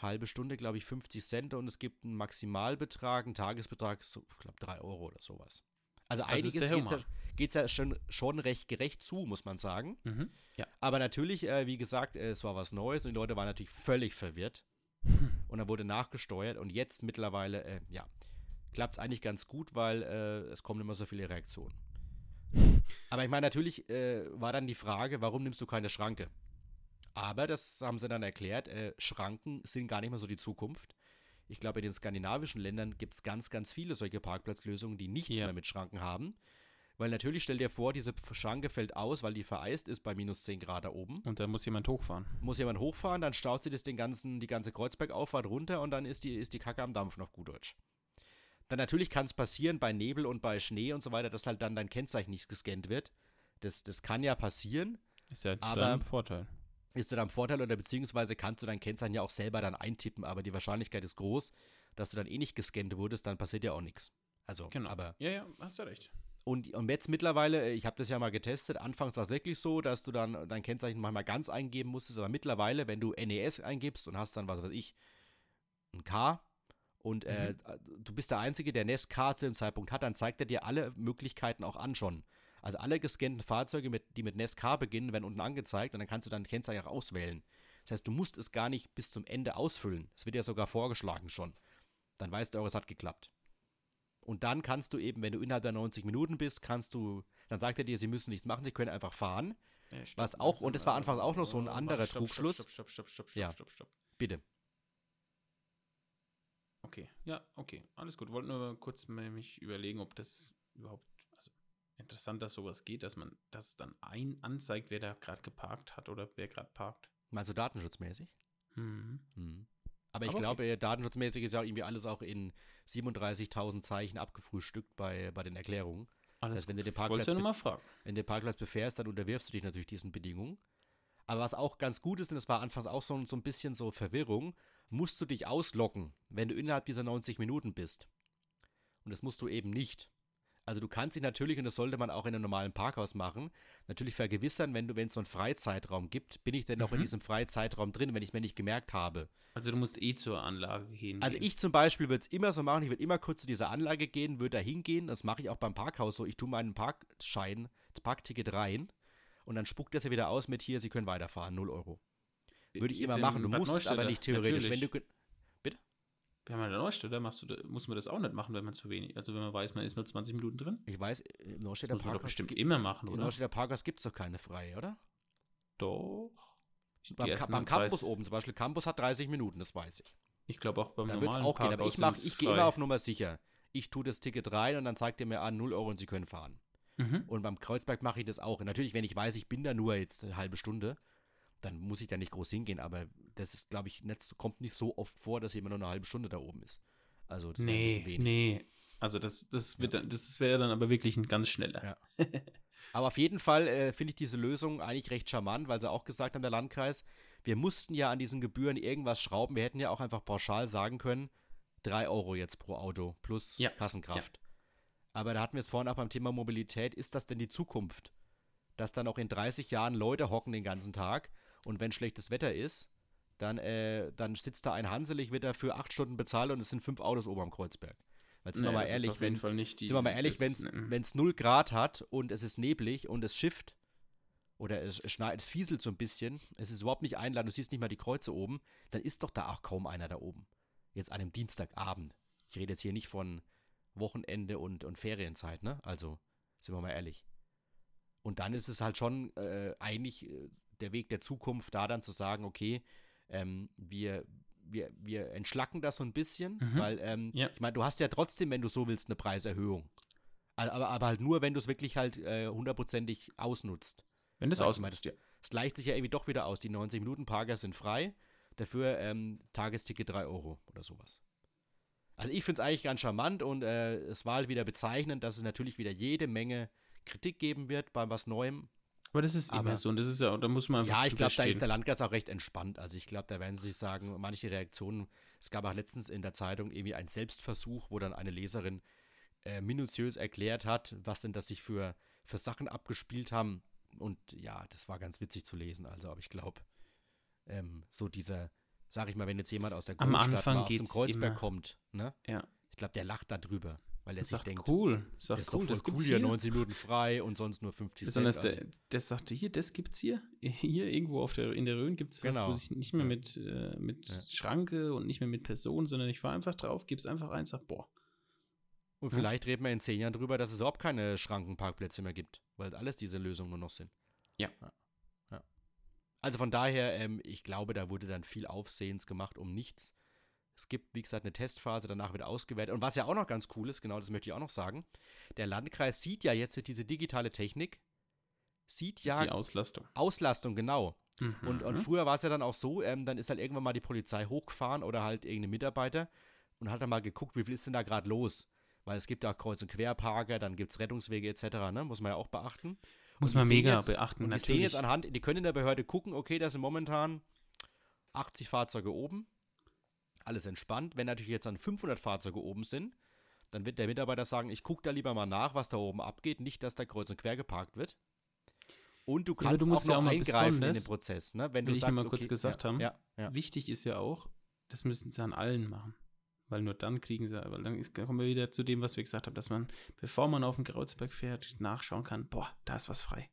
halbe Stunde, glaube ich, 50 Cent und es gibt einen Maximalbetrag, einen Tagesbetrag, so, ich glaube, 3 Euro oder sowas. Also, Also einiges geht ja, geht's ja schon, schon recht gerecht zu, muss man sagen. Mhm. Ja. Aber natürlich, äh, wie gesagt, äh, es war was Neues und die Leute waren natürlich völlig verwirrt. Und dann wurde nachgesteuert und jetzt mittlerweile, äh, ja, klappt es eigentlich ganz gut, weil äh, es kommen immer so viele Reaktionen. Aber ich meine, natürlich äh, war dann die Frage, warum nimmst du keine Schranke? Aber das haben sie dann erklärt, äh, Schranken sind gar nicht mehr so die Zukunft. Ich glaube, in den skandinavischen Ländern gibt es ganz, ganz viele solche Parkplatzlösungen, die nichts Ja. mehr mit Schranken haben. Weil natürlich, stell dir vor, diese Schranke fällt aus, weil die vereist ist bei minus 10 Grad da oben. Und da muss jemand hochfahren. Muss jemand hochfahren, dann staut sie das den ganzen, die ganze Kreuzbergauffahrt runter und dann ist die, ist die Kacke am Dampfen auf gut Deutsch. Dann natürlich kann es passieren bei Nebel und bei Schnee und so weiter, dass halt dann dein Kennzeichen nicht gescannt wird. Das, das kann ja passieren. Ist ja jetzt Aber- dein Vorteil. Ist du dann Vorteil oder beziehungsweise kannst du dein Kennzeichen ja auch selber dann eintippen, aber die Wahrscheinlichkeit ist groß, dass du dann eh nicht gescannt wurdest, dann passiert ja auch nichts. Also, Genau. aber Ja, ja, hast du recht. Und, und jetzt mittlerweile, äh, ich habe das ja mal getestet, anfangs war es wirklich so, dass du dann dein Kennzeichen manchmal ganz eingeben musstest, aber mittlerweile, wenn du NES eingibst und hast dann, was weiß ich, ein K und äh, mhm. du bist der Einzige, der NES K zu dem Zeitpunkt hat, dann zeigt er dir alle Möglichkeiten auch an schon. Also alle gescannten Fahrzeuge, mit, die mit NES K beginnen, werden unten angezeigt und dann kannst du dein Kennzeichen auch auswählen. Das heißt, du musst es gar nicht bis zum Ende ausfüllen. Es wird ja sogar vorgeschlagen schon. Dann weißt du auch, es hat geklappt. Und dann kannst du eben, wenn du innerhalb der 90 Minuten bist, kannst du, dann sagt er dir, sie müssen nichts machen, sie können einfach fahren. Ja, stopp, was auch, und das war anfangs auch noch so ein anderer stopp, Trugschluss. Stopp, stopp, stopp, stopp, stopp, ja. stopp, stopp. Bitte. Okay, ja, okay, alles gut. Wollte nur kurz mich überlegen, ob das überhaupt, interessant, dass sowas geht, dass man das dann ein anzeigt, wer da gerade geparkt hat oder wer gerade parkt. Meinst du datenschutzmäßig? Mhm. mhm. Aber ich Aber glaube, okay. datenschutzmäßig ist ja irgendwie alles auch in 37.000 Zeichen abgefrühstückt bei, bei den Erklärungen. Alles also, wenn du den Parkplatz, ja mal fragen. wenn du den Parkplatz befährst, dann unterwirfst du dich natürlich diesen Bedingungen. Aber was auch ganz gut ist, und das war anfangs auch so, so ein bisschen so Verwirrung, musst du dich auslocken, wenn du innerhalb dieser 90 Minuten bist. Und das musst du eben nicht. Also du kannst dich natürlich, und das sollte man auch in einem normalen Parkhaus machen, natürlich vergewissern, wenn du, wenn es so einen Freizeitraum gibt, bin ich denn noch mhm. in diesem Freizeitraum drin, wenn ich mir nicht gemerkt habe. Also du musst eh zur Anlage gehen. Also ich zum Beispiel würde es immer so machen, ich würde immer kurz zu dieser Anlage gehen, würde da hingehen, das mache ich auch beim Parkhaus so, ich tue meinen Parkschein, das Parkticket rein und dann spuckt das ja wieder aus mit hier, Sie können weiterfahren, 0 Euro. Würde ich Jetzt immer machen, du musst es aber nicht theoretisch. Natürlich. Wenn du, wir haben ja Neustädter, machst du, muss man das auch nicht machen, wenn man zu wenig, also wenn man weiß, man ist nur 20 Minuten drin. Ich weiß, im Neustädter das muss man doch bestimmt immer machen, oder? Im Neustädter Parkhaus gibt es doch keine freie, oder? Doch. Beim, beim Campus oben zum Beispiel, Campus hat 30 Minuten, das weiß ich. Ich glaube auch beim da normalen auch gehen, aber ich, ich gehe immer auf Nummer sicher. Ich tue das Ticket rein und dann zeigt er mir an, 0 Euro und Sie können fahren. Mhm. Und beim Kreuzberg mache ich das auch. Und natürlich, wenn ich weiß, ich bin da nur jetzt eine halbe Stunde, dann muss ich da nicht groß hingehen, aber das ist, glaube ich, nicht, kommt nicht so oft vor, dass jemand nur eine halbe Stunde da oben ist. Also das nee, wenig. nee. Also das, das, wird ja. das wäre dann aber wirklich ein ganz schneller. Ja. aber auf jeden Fall äh, finde ich diese Lösung eigentlich recht charmant, weil sie auch gesagt haben, der Landkreis, wir mussten ja an diesen Gebühren irgendwas schrauben. Wir hätten ja auch einfach pauschal sagen können, 3 Euro jetzt pro Auto plus ja. Kassenkraft. Aber da hatten wir es vorhin auch beim Thema Mobilität. Ist das denn die Zukunft? Dass dann auch in 30 Jahren Leute hocken den ganzen Tag und wenn schlechtes Wetter ist, dann, äh, dann sitzt da ein Hanselig, wird er für acht Stunden bezahlt und es sind fünf Autos oben am Kreuzberg. Weil sind nee, wir mal ehrlich, wenn, sind wir mal ehrlich, wenn es 0 Grad hat und es ist neblig und es schifft oder es, es schneit, es fieselt so ein bisschen, es ist überhaupt nicht einladend, du siehst nicht mal die Kreuze oben, dann ist doch da auch kaum einer da oben. Jetzt an einem Dienstagabend. Ich rede jetzt hier nicht von Wochenende und, und Ferienzeit, ne? Also, sind wir mal ehrlich. Und dann ist es halt schon äh, eigentlich äh, der Weg der Zukunft, da dann zu sagen, okay, ähm, wir, wir, wir entschlacken das so ein bisschen, mhm. weil ähm, ja. ich meine, du hast ja trotzdem, wenn du so willst, eine Preiserhöhung. Aber, aber halt nur, wenn du es wirklich halt äh, hundertprozentig ausnutzt. Wenn du es ausnutzt, ja. Es gleicht sich ja irgendwie doch wieder aus. Die 90-Minuten-Parker sind frei, dafür ähm, Tagesticket 3 Euro oder sowas. Also ich finde es eigentlich ganz charmant und äh, es war halt wieder bezeichnend, dass es natürlich wieder jede Menge Kritik geben wird bei was Neuem. Aber das ist aber, immer so und das ist ja, da muss man Ja, ich glaube, da ist der Landkreis auch recht entspannt. Also ich glaube, da werden sie sich sagen, manche Reaktionen, es gab auch letztens in der Zeitung irgendwie einen Selbstversuch, wo dann eine Leserin äh, minutiös erklärt hat, was denn das sich für, für Sachen abgespielt haben. Und ja, das war ganz witzig zu lesen. Also, aber ich glaube, ähm, so dieser, sag ich mal, wenn jetzt jemand aus der Großstadt mal zum Kreuzberg immer. kommt, ne? Ja. Ich glaube, der lacht darüber. Weil er sich sagt, denkt, cool, sagt, das cool, das cool hier, 90 Minuten frei und sonst nur 50 Besonders Cent. Besonders der, der sagte, hier, das gibt's hier. Hier irgendwo auf der, in der Rhön gibt's was, genau. wo ich nicht mehr mit, äh, mit ja. Schranke und nicht mehr mit Person, sondern ich fahre einfach drauf, gib's einfach ein, sag, boah. Und ja. vielleicht reden wir in zehn Jahren drüber, dass es überhaupt keine Schrankenparkplätze mehr gibt, weil alles diese Lösungen nur noch sind. Ja. ja. Also von daher, ähm, ich glaube, da wurde dann viel Aufsehens gemacht um nichts. Es gibt, wie gesagt, eine Testphase, danach wird ausgewertet. Und was ja auch noch ganz cool ist, genau das möchte ich auch noch sagen, der Landkreis sieht ja jetzt diese digitale Technik, sieht ja. Die Auslastung. Auslastung, genau. Mhm. Und, und früher war es ja dann auch so, ähm, dann ist halt irgendwann mal die Polizei hochgefahren oder halt irgendein Mitarbeiter und hat dann mal geguckt, wie viel ist denn da gerade los? Weil es gibt ja Kreuz- und Querparker, dann gibt es Rettungswege etc., ne? muss man ja auch beachten. Muss man mega jetzt, beachten, und natürlich. Die sehen jetzt anhand, die können in der Behörde gucken, okay, da sind momentan 80 Fahrzeuge oben, alles entspannt. Wenn natürlich jetzt dann 500 Fahrzeuge oben sind, Dann wird der Mitarbeiter sagen, ich gucke da lieber mal nach, was da oben abgeht, nicht, dass da kreuz und quer geparkt wird. Und du kannst du musst auch ja noch auch mal eingreifen in den Prozess, ne? Wenn du ich sagst, nur mal kurz okay, gesagt ja, haben. Ja, ja. Wichtig ist ja auch, das müssen sie an allen machen. Weil nur dann kriegen sie, weil dann ist, kommen wir wieder zu dem, was wir gesagt haben, dass man, bevor man auf den Kreuzberg fährt, nachschauen kann, boah, da ist was frei.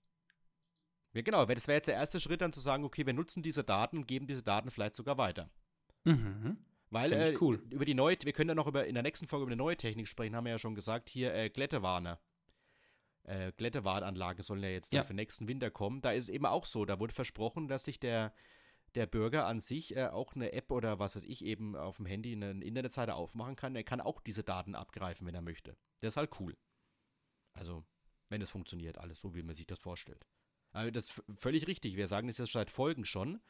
ja, genau. Das wäre jetzt der erste Schritt, dann zu sagen, okay, wir nutzen diese Daten und geben diese Daten vielleicht sogar weiter. Mhm. Weil äh, cool. über die neue, wir können ja noch über in der nächsten Folge über eine neue Technik sprechen, haben wir ja schon gesagt, hier äh, Glättewarner. Äh, Glättewarnanlagen sollen ja jetzt Ja. für nächsten Winter kommen. Da ist es eben auch so, da wurde versprochen, dass sich der, der Bürger an sich äh, auch eine App oder was weiß ich eben auf dem Handy eine Internetseite aufmachen kann. Er kann auch diese Daten abgreifen, wenn er möchte. Das ist halt cool. Also, wenn es funktioniert, alles so, wie man sich das vorstellt. Aber das ist völlig richtig. Wir sagen das jetzt seit Folgen schon.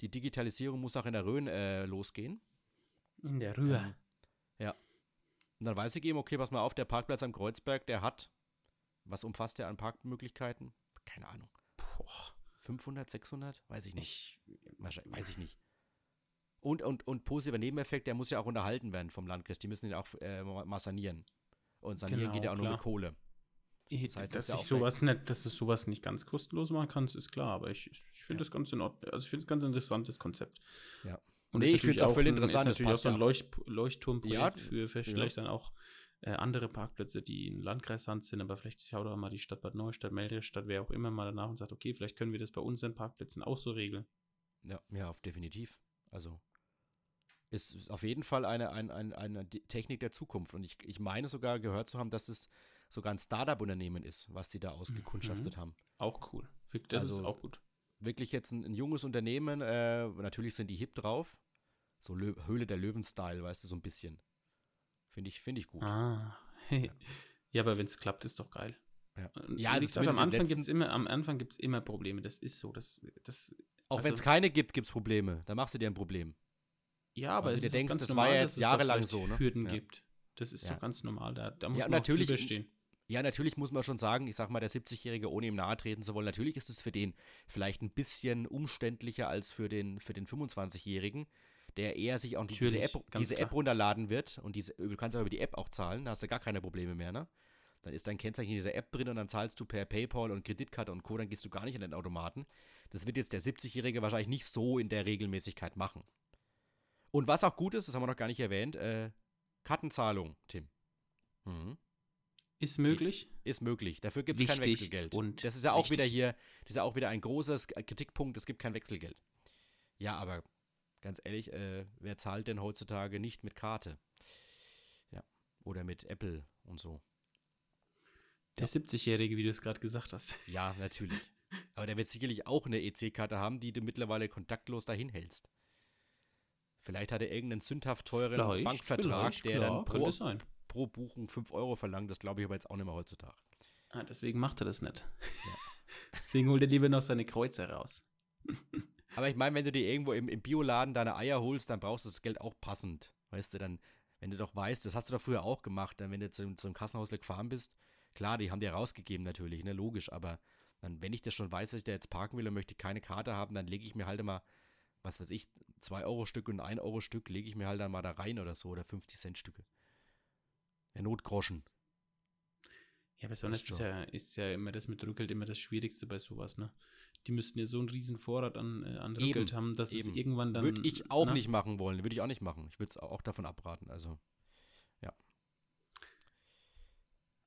Die Digitalisierung muss auch in der Rhön äh, losgehen. In der Rühr. Ähm, ja. Und dann weiß ich eben, okay, pass mal auf, der Parkplatz am Kreuzberg, der hat, was umfasst der an Parkmöglichkeiten? Keine Ahnung. Boah. 500, 600? Weiß ich nicht. Weiß ich nicht. Und, und, und positiver Nebeneffekt, der muss ja auch unterhalten werden vom Landkreis. Die müssen ihn auch äh, mal sanieren. Und sanieren Genau, geht ja auch nur mit klar. Kohle. Eh, Das heißt, das dass ja ich sowas nicht, dass du sowas nicht ganz kostenlos machen kannst, ist klar, aber ich, ich, finde das ganz in Ordnung. Also ich finde es ganz interessantes Konzept. Ja. Und Nee, ist ich find's natürlich auch völlig interessant, Ist das natürlich auch so ein. Leucht, Leuchtturmprojekt Ja, für, für ja. vielleicht dann auch äh, andere Parkplätze, die in Landkreishand sind, aber vielleicht schaut auch mal die Stadt Bad Neustadt, Meldestadt, wer auch immer mal danach und sagt, okay, vielleicht können wir das bei unseren Parkplätzen auch so regeln. Ja, ja, auf definitiv. Also ist ist auf jeden Fall eine, ein, ein, eine D- Technik der Zukunft. Und ich, ich meine sogar gehört zu haben, dass es sogar ein Startup-Unternehmen ist, was die da ausgekundschaftet haben. Auch cool. Das ist Also, auch gut. Wirklich jetzt ein, ein junges Unternehmen, äh, natürlich sind die hip drauf. So Lö Höhle der Löwen-Style, weißt du, so ein bisschen. Finde ich, finde ich gut. Ah. ja. aber wenn es klappt, ist doch geil. Ja. Und Ja, wie die gesagt, am Anfang gibt es immer, am Anfang gibt's immer Probleme. Das ist so. Das, das, Auch also- wenn es keine gibt, gibt es Probleme. Da machst du dir ein Problem. Ja, aber es du ist denkst, ganz das war normal, ja dass jetzt jahrelang so, ne? Hürden Ja. gibt. Das ist Ja. doch ganz normal. Da, da muss Ja, man natürlich- stehen. Ja, natürlich muss man schon sagen, ich sag mal, der 70-Jährige, ohne ihm nahe treten zu wollen, natürlich ist es für den vielleicht ein bisschen umständlicher als für den, für den 25-Jährigen, der eher sich auch die, diese, App, diese. App runterladen wird und diese, du kannst aber über die App auch zahlen, da hast du gar keine Probleme mehr, ne? Dann ist dein Kennzeichen in dieser App drin und dann zahlst du per PayPal und Kreditkarte und Co., dann gehst du gar nicht in den Automaten. Das wird jetzt der 70-Jährige wahrscheinlich nicht so in der Regelmäßigkeit machen. Und was auch gut ist, das haben wir noch gar nicht erwähnt, äh, Kartenzahlung, Tim. Mhm. Ist möglich. Ist möglich. Dafür gibt es kein Wechselgeld. und das ist ja auch wieder wichtig. hier, das ist ja auch wieder ein großes Kritikpunkt, es gibt kein Wechselgeld. Ja, aber ganz ehrlich, äh, wer zahlt denn heutzutage nicht mit Karte? Ja. Oder mit Apple und so. Der 70-Jährige, wie du es gerade gesagt hast. Ja, natürlich. aber der wird sicherlich auch eine EC-Karte haben, die du mittlerweile kontaktlos dahin hältst. Vielleicht hat er irgendeinen sündhaft teuren Vielleicht, Bankvertrag, der dann pro. Pro Buchung 5 Euro verlangt. Das glaube ich aber jetzt auch nicht mehr heutzutage. Ah, deswegen macht er das nicht. deswegen holt er lieber noch seine Kreuze raus. Aber ich meine, wenn du dir irgendwo im, im Bioladen deine Eier holst, dann brauchst du das Geld auch passend. Weißt du, dann, wenn du doch weißt, das hast du doch früher auch gemacht, dann wenn du zum, zum Kassenhaus gefahren bist, klar, die haben dir rausgegeben natürlich, ne, logisch, aber dann, wenn ich das schon weiß, dass ich da jetzt parken will und möchte keine Karte haben, dann lege ich mir halt immer, was weiß ich, 2 Euro Stück und 1 Euro Stück lege ich mir halt dann mal da rein oder so, oder 50 Cent Stücke. Der Notgroschen. Ja, besonders ist ja, ist ja immer das mit Rückgeld immer das Schwierigste bei sowas, ne? Die müssten ja so einen riesen Vorrat an, äh, an Eben, Rückgeld haben, dass eben. es irgendwann dann. Würde ich auch ne? nicht machen wollen, würde ich auch nicht machen. Ich würde es auch davon abraten, also, ja.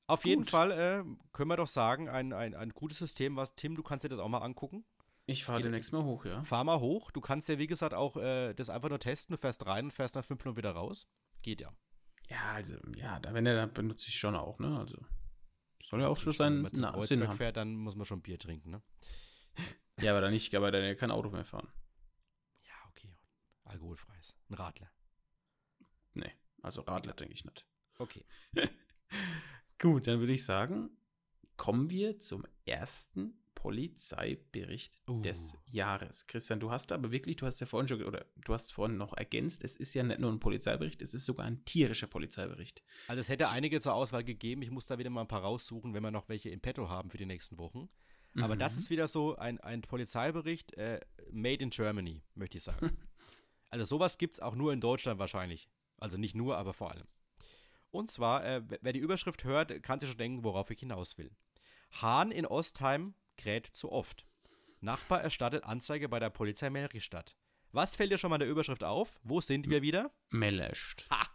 Auf jeden Gut. Fall äh, können wir doch sagen, ein, ein, ein gutes System, was, Tim, du kannst dir das auch mal angucken. Ich fahre demnächst mal hoch, ja. Fahr mal hoch, du kannst ja, wie gesagt, auch äh, das einfach nur testen, du fährst rein und fährst nach fünf Minuten wieder raus. Geht ja. Ja, also, ja, da, wenn er, dann benutze ich schon auch, ne? Also, soll ja auch schon Wenn seinen man Sinn haben. fährt, dann muss man schon Bier trinken, ne? Ja, aber dann nicht, aber dann kein Auto mehr fahren. Ja, okay. Alkoholfreies. Ein Radler. Nee, also Radler denke ich nicht. Okay. Gut, dann würde ich sagen, kommen wir zum ersten Polizeibericht Uh. des Jahres. Christian, du hast aber wirklich, du hast ja vorhin schon, oder du hast vorhin noch ergänzt, es ist ja nicht nur ein Polizeibericht, es ist sogar ein tierischer Polizeibericht. Also es hätte einige zur Auswahl gegeben. Ich muss da wieder mal ein paar raussuchen, wenn wir noch welche im Petto haben für die nächsten Wochen. Aber das Mhm. ist wieder so ein, ein Polizeibericht äh, made in Germany, möchte ich sagen. also sowas gibt es auch nur in Deutschland wahrscheinlich. Also nicht nur, aber vor allem. Und zwar, äh, wer die Überschrift hört, kann sich schon denken, worauf ich hinaus will. Hahn in Ostheim kräht zu oft. Nachbar erstattet Anzeige bei der Polizei Melrichstadt. Was fällt dir schon mal in der Überschrift auf? Wo sind wir wieder? Mellerscht. Ha!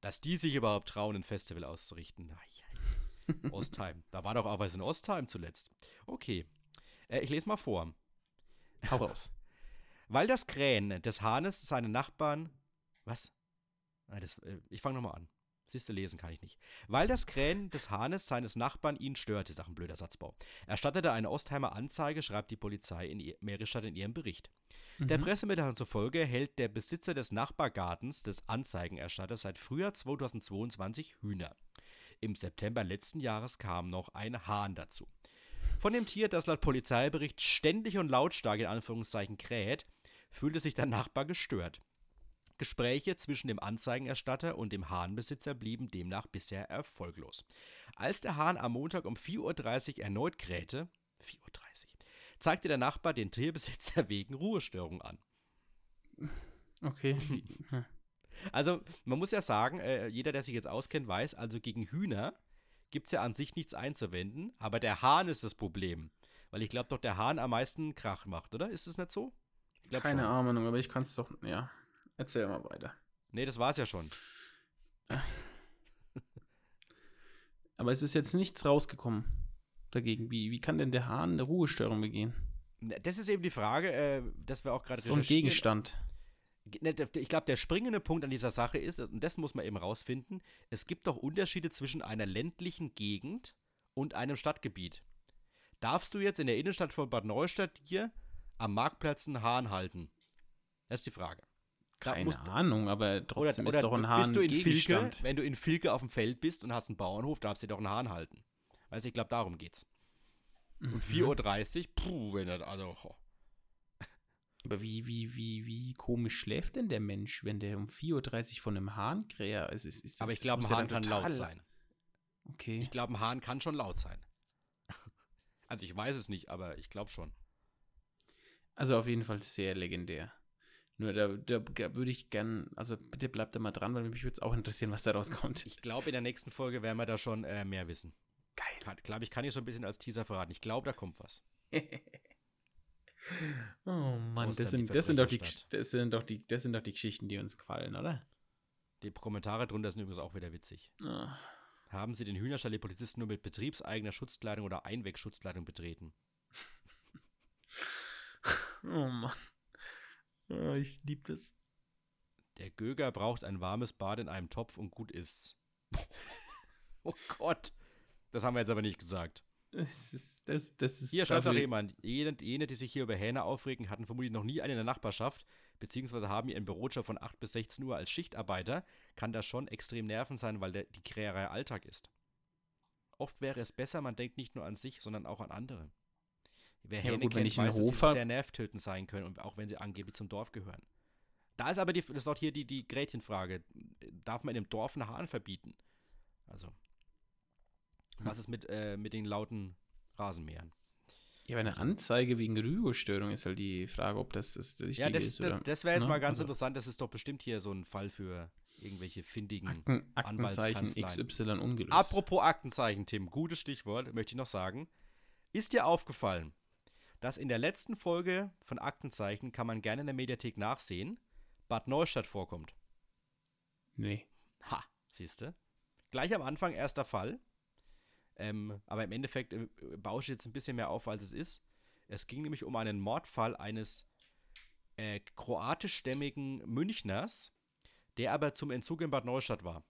Dass die sich überhaupt trauen, ein Festival auszurichten. Ostheim. Da war doch auch was in Ostheim zuletzt. Okay. Äh, ich lese mal vor. Hau raus. Weil das Krähen des Hahnes seine Nachbarn. Was? Ah, das, äh, ich fange nochmal an. Siehst du, lesen kann ich nicht. Weil das Krähen des Hahnes seines Nachbarn ihn störte, auch ein blöder Satzbau. Erstattete eine Ostheimer Anzeige, schreibt die Polizei in Meristadt in ihrem Bericht. Mhm. Der Pressemitteilung zufolge hält der Besitzer des Nachbargartens des Anzeigenerstatters seit Frühjahr 2022 Hühner. Im September letzten Jahres kam noch ein Hahn dazu. Von dem Tier, das laut Polizeibericht ständig und lautstark in Anführungszeichen kräht, fühlte sich der Nachbar gestört. Gespräche zwischen dem Anzeigenerstatter und dem Hahnbesitzer blieben demnach bisher erfolglos. Als der Hahn am Montag um 4.30 Uhr erneut krähte, 4.30 Uhr, zeigte der Nachbar den Tierbesitzer wegen Ruhestörung an. Okay. also, man muss ja sagen, äh, jeder, der sich jetzt auskennt, weiß, also gegen Hühner gibt es ja an sich nichts einzuwenden, aber der Hahn ist das Problem. Weil ich glaube doch, der Hahn am meisten Krach macht, oder? Ist es nicht so? Keine schon. Ahnung, aber ich kann es doch, ja. Erzähl mal weiter. Nee, das war's ja schon. Aber es ist jetzt nichts rausgekommen dagegen. Wie, wie kann denn der Hahn eine Ruhestörung begehen? Das ist eben die Frage, äh, dass wir auch gerade So ein Gegenstand. Ne, ich glaube, der springende Punkt an dieser Sache ist, und das muss man eben rausfinden, es gibt doch Unterschiede zwischen einer ländlichen Gegend und einem Stadtgebiet. Darfst du jetzt in der Innenstadt von Bad Neustadt hier am Marktplatz einen Hahn halten? Das ist die Frage. Keine musst, Ahnung, aber trotzdem oder, oder ist doch ein Hahn bist du in Filke, wenn du in Filke auf dem Feld bist und hast einen Bauernhof, darfst du dir doch einen Hahn halten. Weißt du, ich glaube, darum geht's. Mhm. Und 4.30 Uhr, puh, wenn das, also. Oh. Aber wie, wie, wie, wie komisch schläft denn der Mensch, wenn der um 4.30 Uhr von einem Hahn kräht? Also ist, ist aber ich glaube, ein Hahn kann laut sein. Okay. Ich glaube, ein Hahn kann schon laut sein. Also ich weiß es nicht, aber ich glaube schon. Also auf jeden Fall sehr legendär. Nur da, da würde ich gern, also bitte bleibt da mal dran, weil mich würde es auch interessieren, was da rauskommt. Ich glaube, in der nächsten Folge werden wir da schon äh, mehr wissen. Geil. Ich glaube, ich kann hier so ein bisschen als Teaser verraten. Ich glaube, da kommt was. oh Mann, das sind, das, sind doch die, das, sind doch die, das sind doch die Geschichten, die uns gefallen, oder? Die Kommentare drunter sind übrigens auch wieder witzig. Oh. Haben Sie den Hühnerstall die Polizisten nur mit betriebseigener Schutzkleidung oder Einwegschutzkleidung betreten? oh Mann. Oh, ich liebe das. Der Göger braucht ein warmes Bad in einem Topf und gut ist's. oh Gott. Das haben wir jetzt aber nicht gesagt. Das ist, das, das ist hier schreibt noch jemand, jene, jene, die sich hier über Hähne aufregen, hatten vermutlich noch nie einen in der Nachbarschaft, beziehungsweise haben ihren Bürojob von 8 bis 16 Uhr als Schichtarbeiter, kann das schon extrem nervend sein, weil der, die Kräherei Alltag ist. Oft wäre es besser, man denkt nicht nur an sich, sondern auch an andere. Wer ja, Hähne gut, kennt, weiß, dass sie sehr nervtötend sein können, und auch wenn sie angeblich zum Dorf gehören. Da ist aber die, das ist auch hier die, die Gretchenfrage. Darf man in dem Dorf einen Hahn verbieten? Also, hm. was ist mit, äh, mit den lauten Rasenmähern? Ja, aber eine Anzeige wegen Ruhestörung ist halt die Frage, ob das das Richtige ja, das, ist. Oder, das wäre jetzt ne? mal ganz also, interessant. Das ist doch bestimmt hier so ein Fall für irgendwelche findigen Akten, Aktenzeichen XY ungelöst. Apropos Aktenzeichen, Tim, gutes Stichwort, möchte ich noch sagen. Ist dir aufgefallen, dass in der letzten Folge von Aktenzeichen kann man gerne in der Mediathek nachsehen, Bad Neustadt vorkommt. Nee. Ha, siehst du? Gleich am Anfang erster Fall. Ähm, aber im Endeffekt äh, baue ich jetzt ein bisschen mehr auf, als es ist. Es ging nämlich um einen Mordfall eines äh, kroatischstämmigen Münchners, der aber zum Entzug in Bad Neustadt war.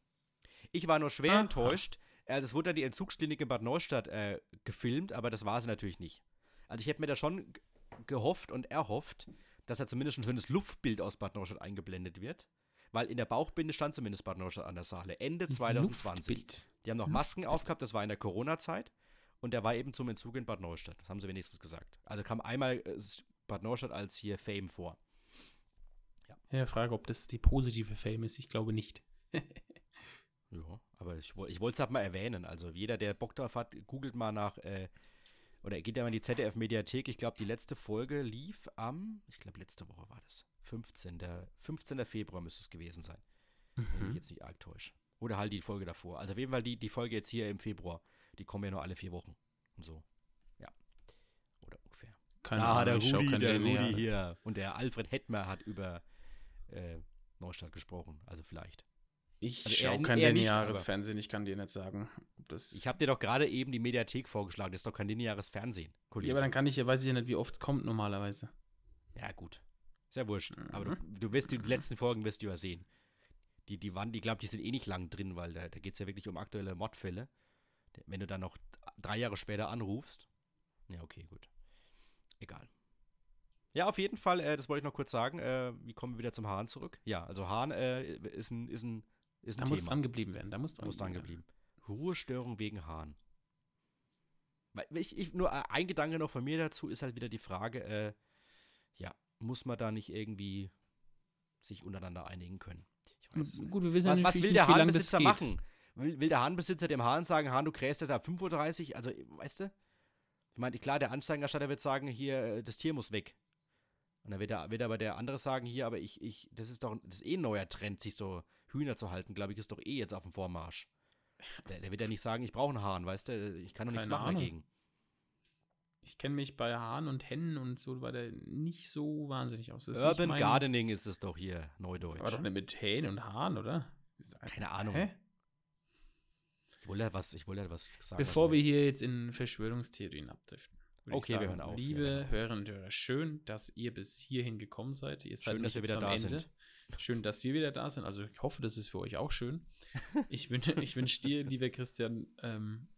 Ich war nur schwer Aha. enttäuscht. Also es wurde dann die Entzugsklinik in Bad Neustadt äh, gefilmt, aber das war sie natürlich nicht. Also ich hätte mir da schon gehofft und erhofft, dass da zumindest ein schönes Luftbild aus Bad Neustadt eingeblendet wird. Weil in der Bauchbinde stand zumindest Bad Neustadt an der Saale. Ende 2020. Luftbild. Die haben noch Masken Luftbild. aufgehabt, das war in der Corona-Zeit. Und der war eben zum Entzug in Bad Neustadt. Das haben sie wenigstens gesagt. Also kam einmal äh, Bad Neustadt als hier Fame vor. Ja. ja, Frage, ob das die positive Fame ist. Ich glaube nicht. ja, aber ich, ich wollte es halt mal erwähnen. Also jeder, der Bock drauf hat, googelt mal nach äh, oder geht ja mal in die ZDF-Mediathek. Ich glaube, die letzte Folge lief am, ich glaube, letzte Woche war das. 15. 15. Februar müsste es gewesen sein. Mhm. Wenn ich mich jetzt nicht arg täusche. Oder halt die Folge davor. Also auf jeden Fall die, die Folge jetzt hier im Februar. Die kommen ja nur alle vier Wochen. Und so. Ja. Oder ungefähr. Keine ah, Ahnung, der Rudi, der. Rudi hier. Und der Alfred Hettmer hat über äh, Neustadt gesprochen. Also vielleicht. Ich Also schaue kein nicht, lineares aber- Fernsehen, ich kann dir nicht sagen. Ich habe dir doch gerade eben die Mediathek vorgeschlagen. Das ist doch kein lineares Fernsehen, Kollege. ja, aber dann kann ich ja, weiß ich ja nicht, wie oft es kommt normalerweise. Ja, gut. Ist ja wurscht. Mhm. Aber du, du wirst die letzten Folgen wirst du ja sehen. Die, die waren, die glaube die sind eh nicht lang drin, weil da, da geht es ja wirklich um aktuelle Mordfälle. Wenn du dann noch drei Jahre später anrufst. Ja, okay, gut. Egal. Ja, auf jeden Fall, äh, das wollte ich noch kurz sagen. Äh, wie kommen wir wieder zum Hahn zurück? Ja, also Hahn äh, ist ein, ist ein, ist ein Da muss Thema. dran geblieben werden. Da muss dran, muss dran geblieben geblieben. Ruhestörung wegen Hahn. Ich, ich, nur ein Gedanke noch von mir dazu ist halt wieder die Frage, äh, ja, muss man da nicht irgendwie sich untereinander einigen können? Werden. Gut, wir wissen Was, was will der Hahnbesitzer machen? Will, will der Hahnbesitzer dem Hahn sagen, Hahn, du krähst jetzt ab 5.30 Uhr? Also, weißt du? Ich meine, klar, der Anzeigenerstatter wird sagen, hier, äh, das Tier muss weg. Und dann wird, der, wird aber der andere sagen, hier, aber ich, ich, das ist doch das ist eh ein neuer Trend, sich so Hühner zu halten, glaube ich, ist doch eh jetzt auf dem Vormarsch. Der, der wird ja nicht sagen, ich brauche einen Hahn, weißt du? Ich kann doch nichts machen Ahnung. dagegen. Ich kenne mich bei Hahn und Hennen und so weiter nicht so wahnsinnig aus. Urban mein- Gardening ist es doch hier, Neudeutsch. Aber doch nicht mit Hähnen und Hahn, oder? Keine Ahnung. Hä? Ich wollte halt was, ich wollte halt was sagen. Bevor wir hier jetzt in Verschwörungstheorien abdriften. Okay, wir sagen, hören auf, wir Liebe hören auf. Hörerinnen und Hörer, schön, dass ihr bis hierhin gekommen seid. Ihr seid Schön, dass wir wieder da Ende. sind. Schön, dass wir wieder da sind. Also ich hoffe, das ist für euch auch schön. Ich wünsche ich wünsch dir, lieber Christian, ähm,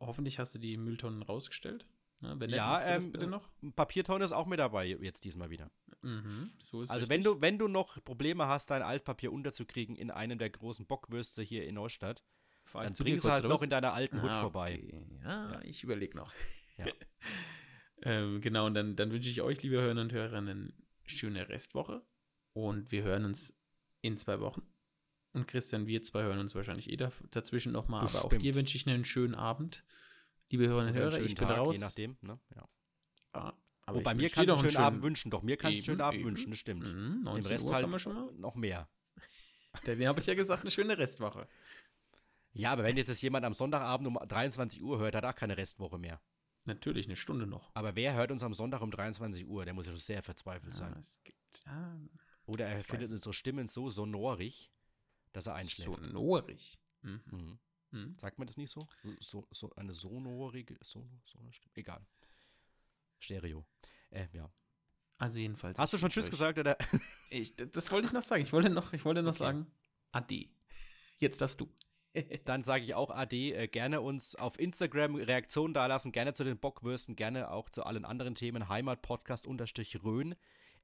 hoffentlich hast du die Mülltonnen rausgestellt. Ne? Wenn nicht, Ja, das ähm, bitte noch. Papiertonne ist auch mit dabei jetzt diesmal wieder. Mhm, so ist Also richtig. wenn du, wenn du noch Probleme hast, dein Altpapier unterzukriegen in einem der großen Bockwürste hier in Neustadt, Fahr dann bringst du halt raus? noch in deiner alten Hut Ah, vorbei. Okay. Ja, ich überlege noch. Ja. ähm, genau, und dann, dann wünsche ich euch, liebe Hörerinnen und Hörer, eine schöne Restwoche. Und wir hören uns in zwei Wochen. Und Christian, wir zwei hören uns wahrscheinlich eh da, dazwischen nochmal. Aber auch dir wünsche ich einen schönen Abend. Liebe Hörerinnen und Hörer, ich bin Tag, raus. Je nachdem, ne? ja. Ah, aber Wobei ich mir kannst du einen schönen Abend wünschen. Doch, mir kannst du einen schönen Abend eben. wünschen, das stimmt. Mhm, 19 Dem Rest Uhr halt schon mal. noch mehr. Den habe ich ja gesagt, eine schöne Restwoche. Ja, aber wenn jetzt das jemand am Sonntagabend um 23 Uhr hört, hat er auch keine Restwoche mehr. Natürlich, eine Stunde noch. Aber wer hört uns am Sonntag um 23 Uhr? Der muss ja schon sehr verzweifelt Ja, sein. es gibt, ah, Oder er ich findet unsere Stimmen so sonorig, dass er einschläft. sonorig. Mhm. Mhm. Mhm. Sagt man das nicht so? So, so eine sonorige, so, so eine Stimme. Egal. Stereo. Äh, ja. Also jedenfalls. Hast du schon Tschüss gesagt oder? Ich, das wollte ich noch sagen. Ich wollte noch, ich wollte noch Okay. sagen, Ade. Jetzt darfst du. Dann sage ich auch Ade. Äh, gerne uns auf Instagram Reaktionen dalassen. Gerne zu den Bockwürsten. Gerne auch zu allen anderen Themen. Heimatpodcast unterstrich Rhön.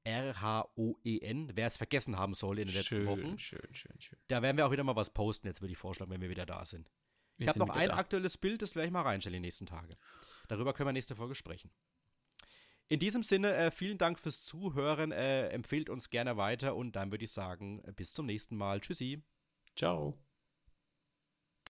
R-H-O-E-N. Wer es vergessen haben soll in den letzten schön, Wochen. schön, schön, schön. Da werden wir auch wieder mal was posten. Jetzt würde ich vorschlagen, wenn wir wieder da sind. Wir ich habe noch ein da. aktuelles Bild, das werde ich mal reinstellen die nächsten Tage. Darüber können wir nächste Folge sprechen. In diesem Sinne, äh, vielen Dank fürs Zuhören. Äh, empfehlt uns gerne weiter und dann würde ich sagen, bis zum nächsten Mal. Tschüssi. Ciao.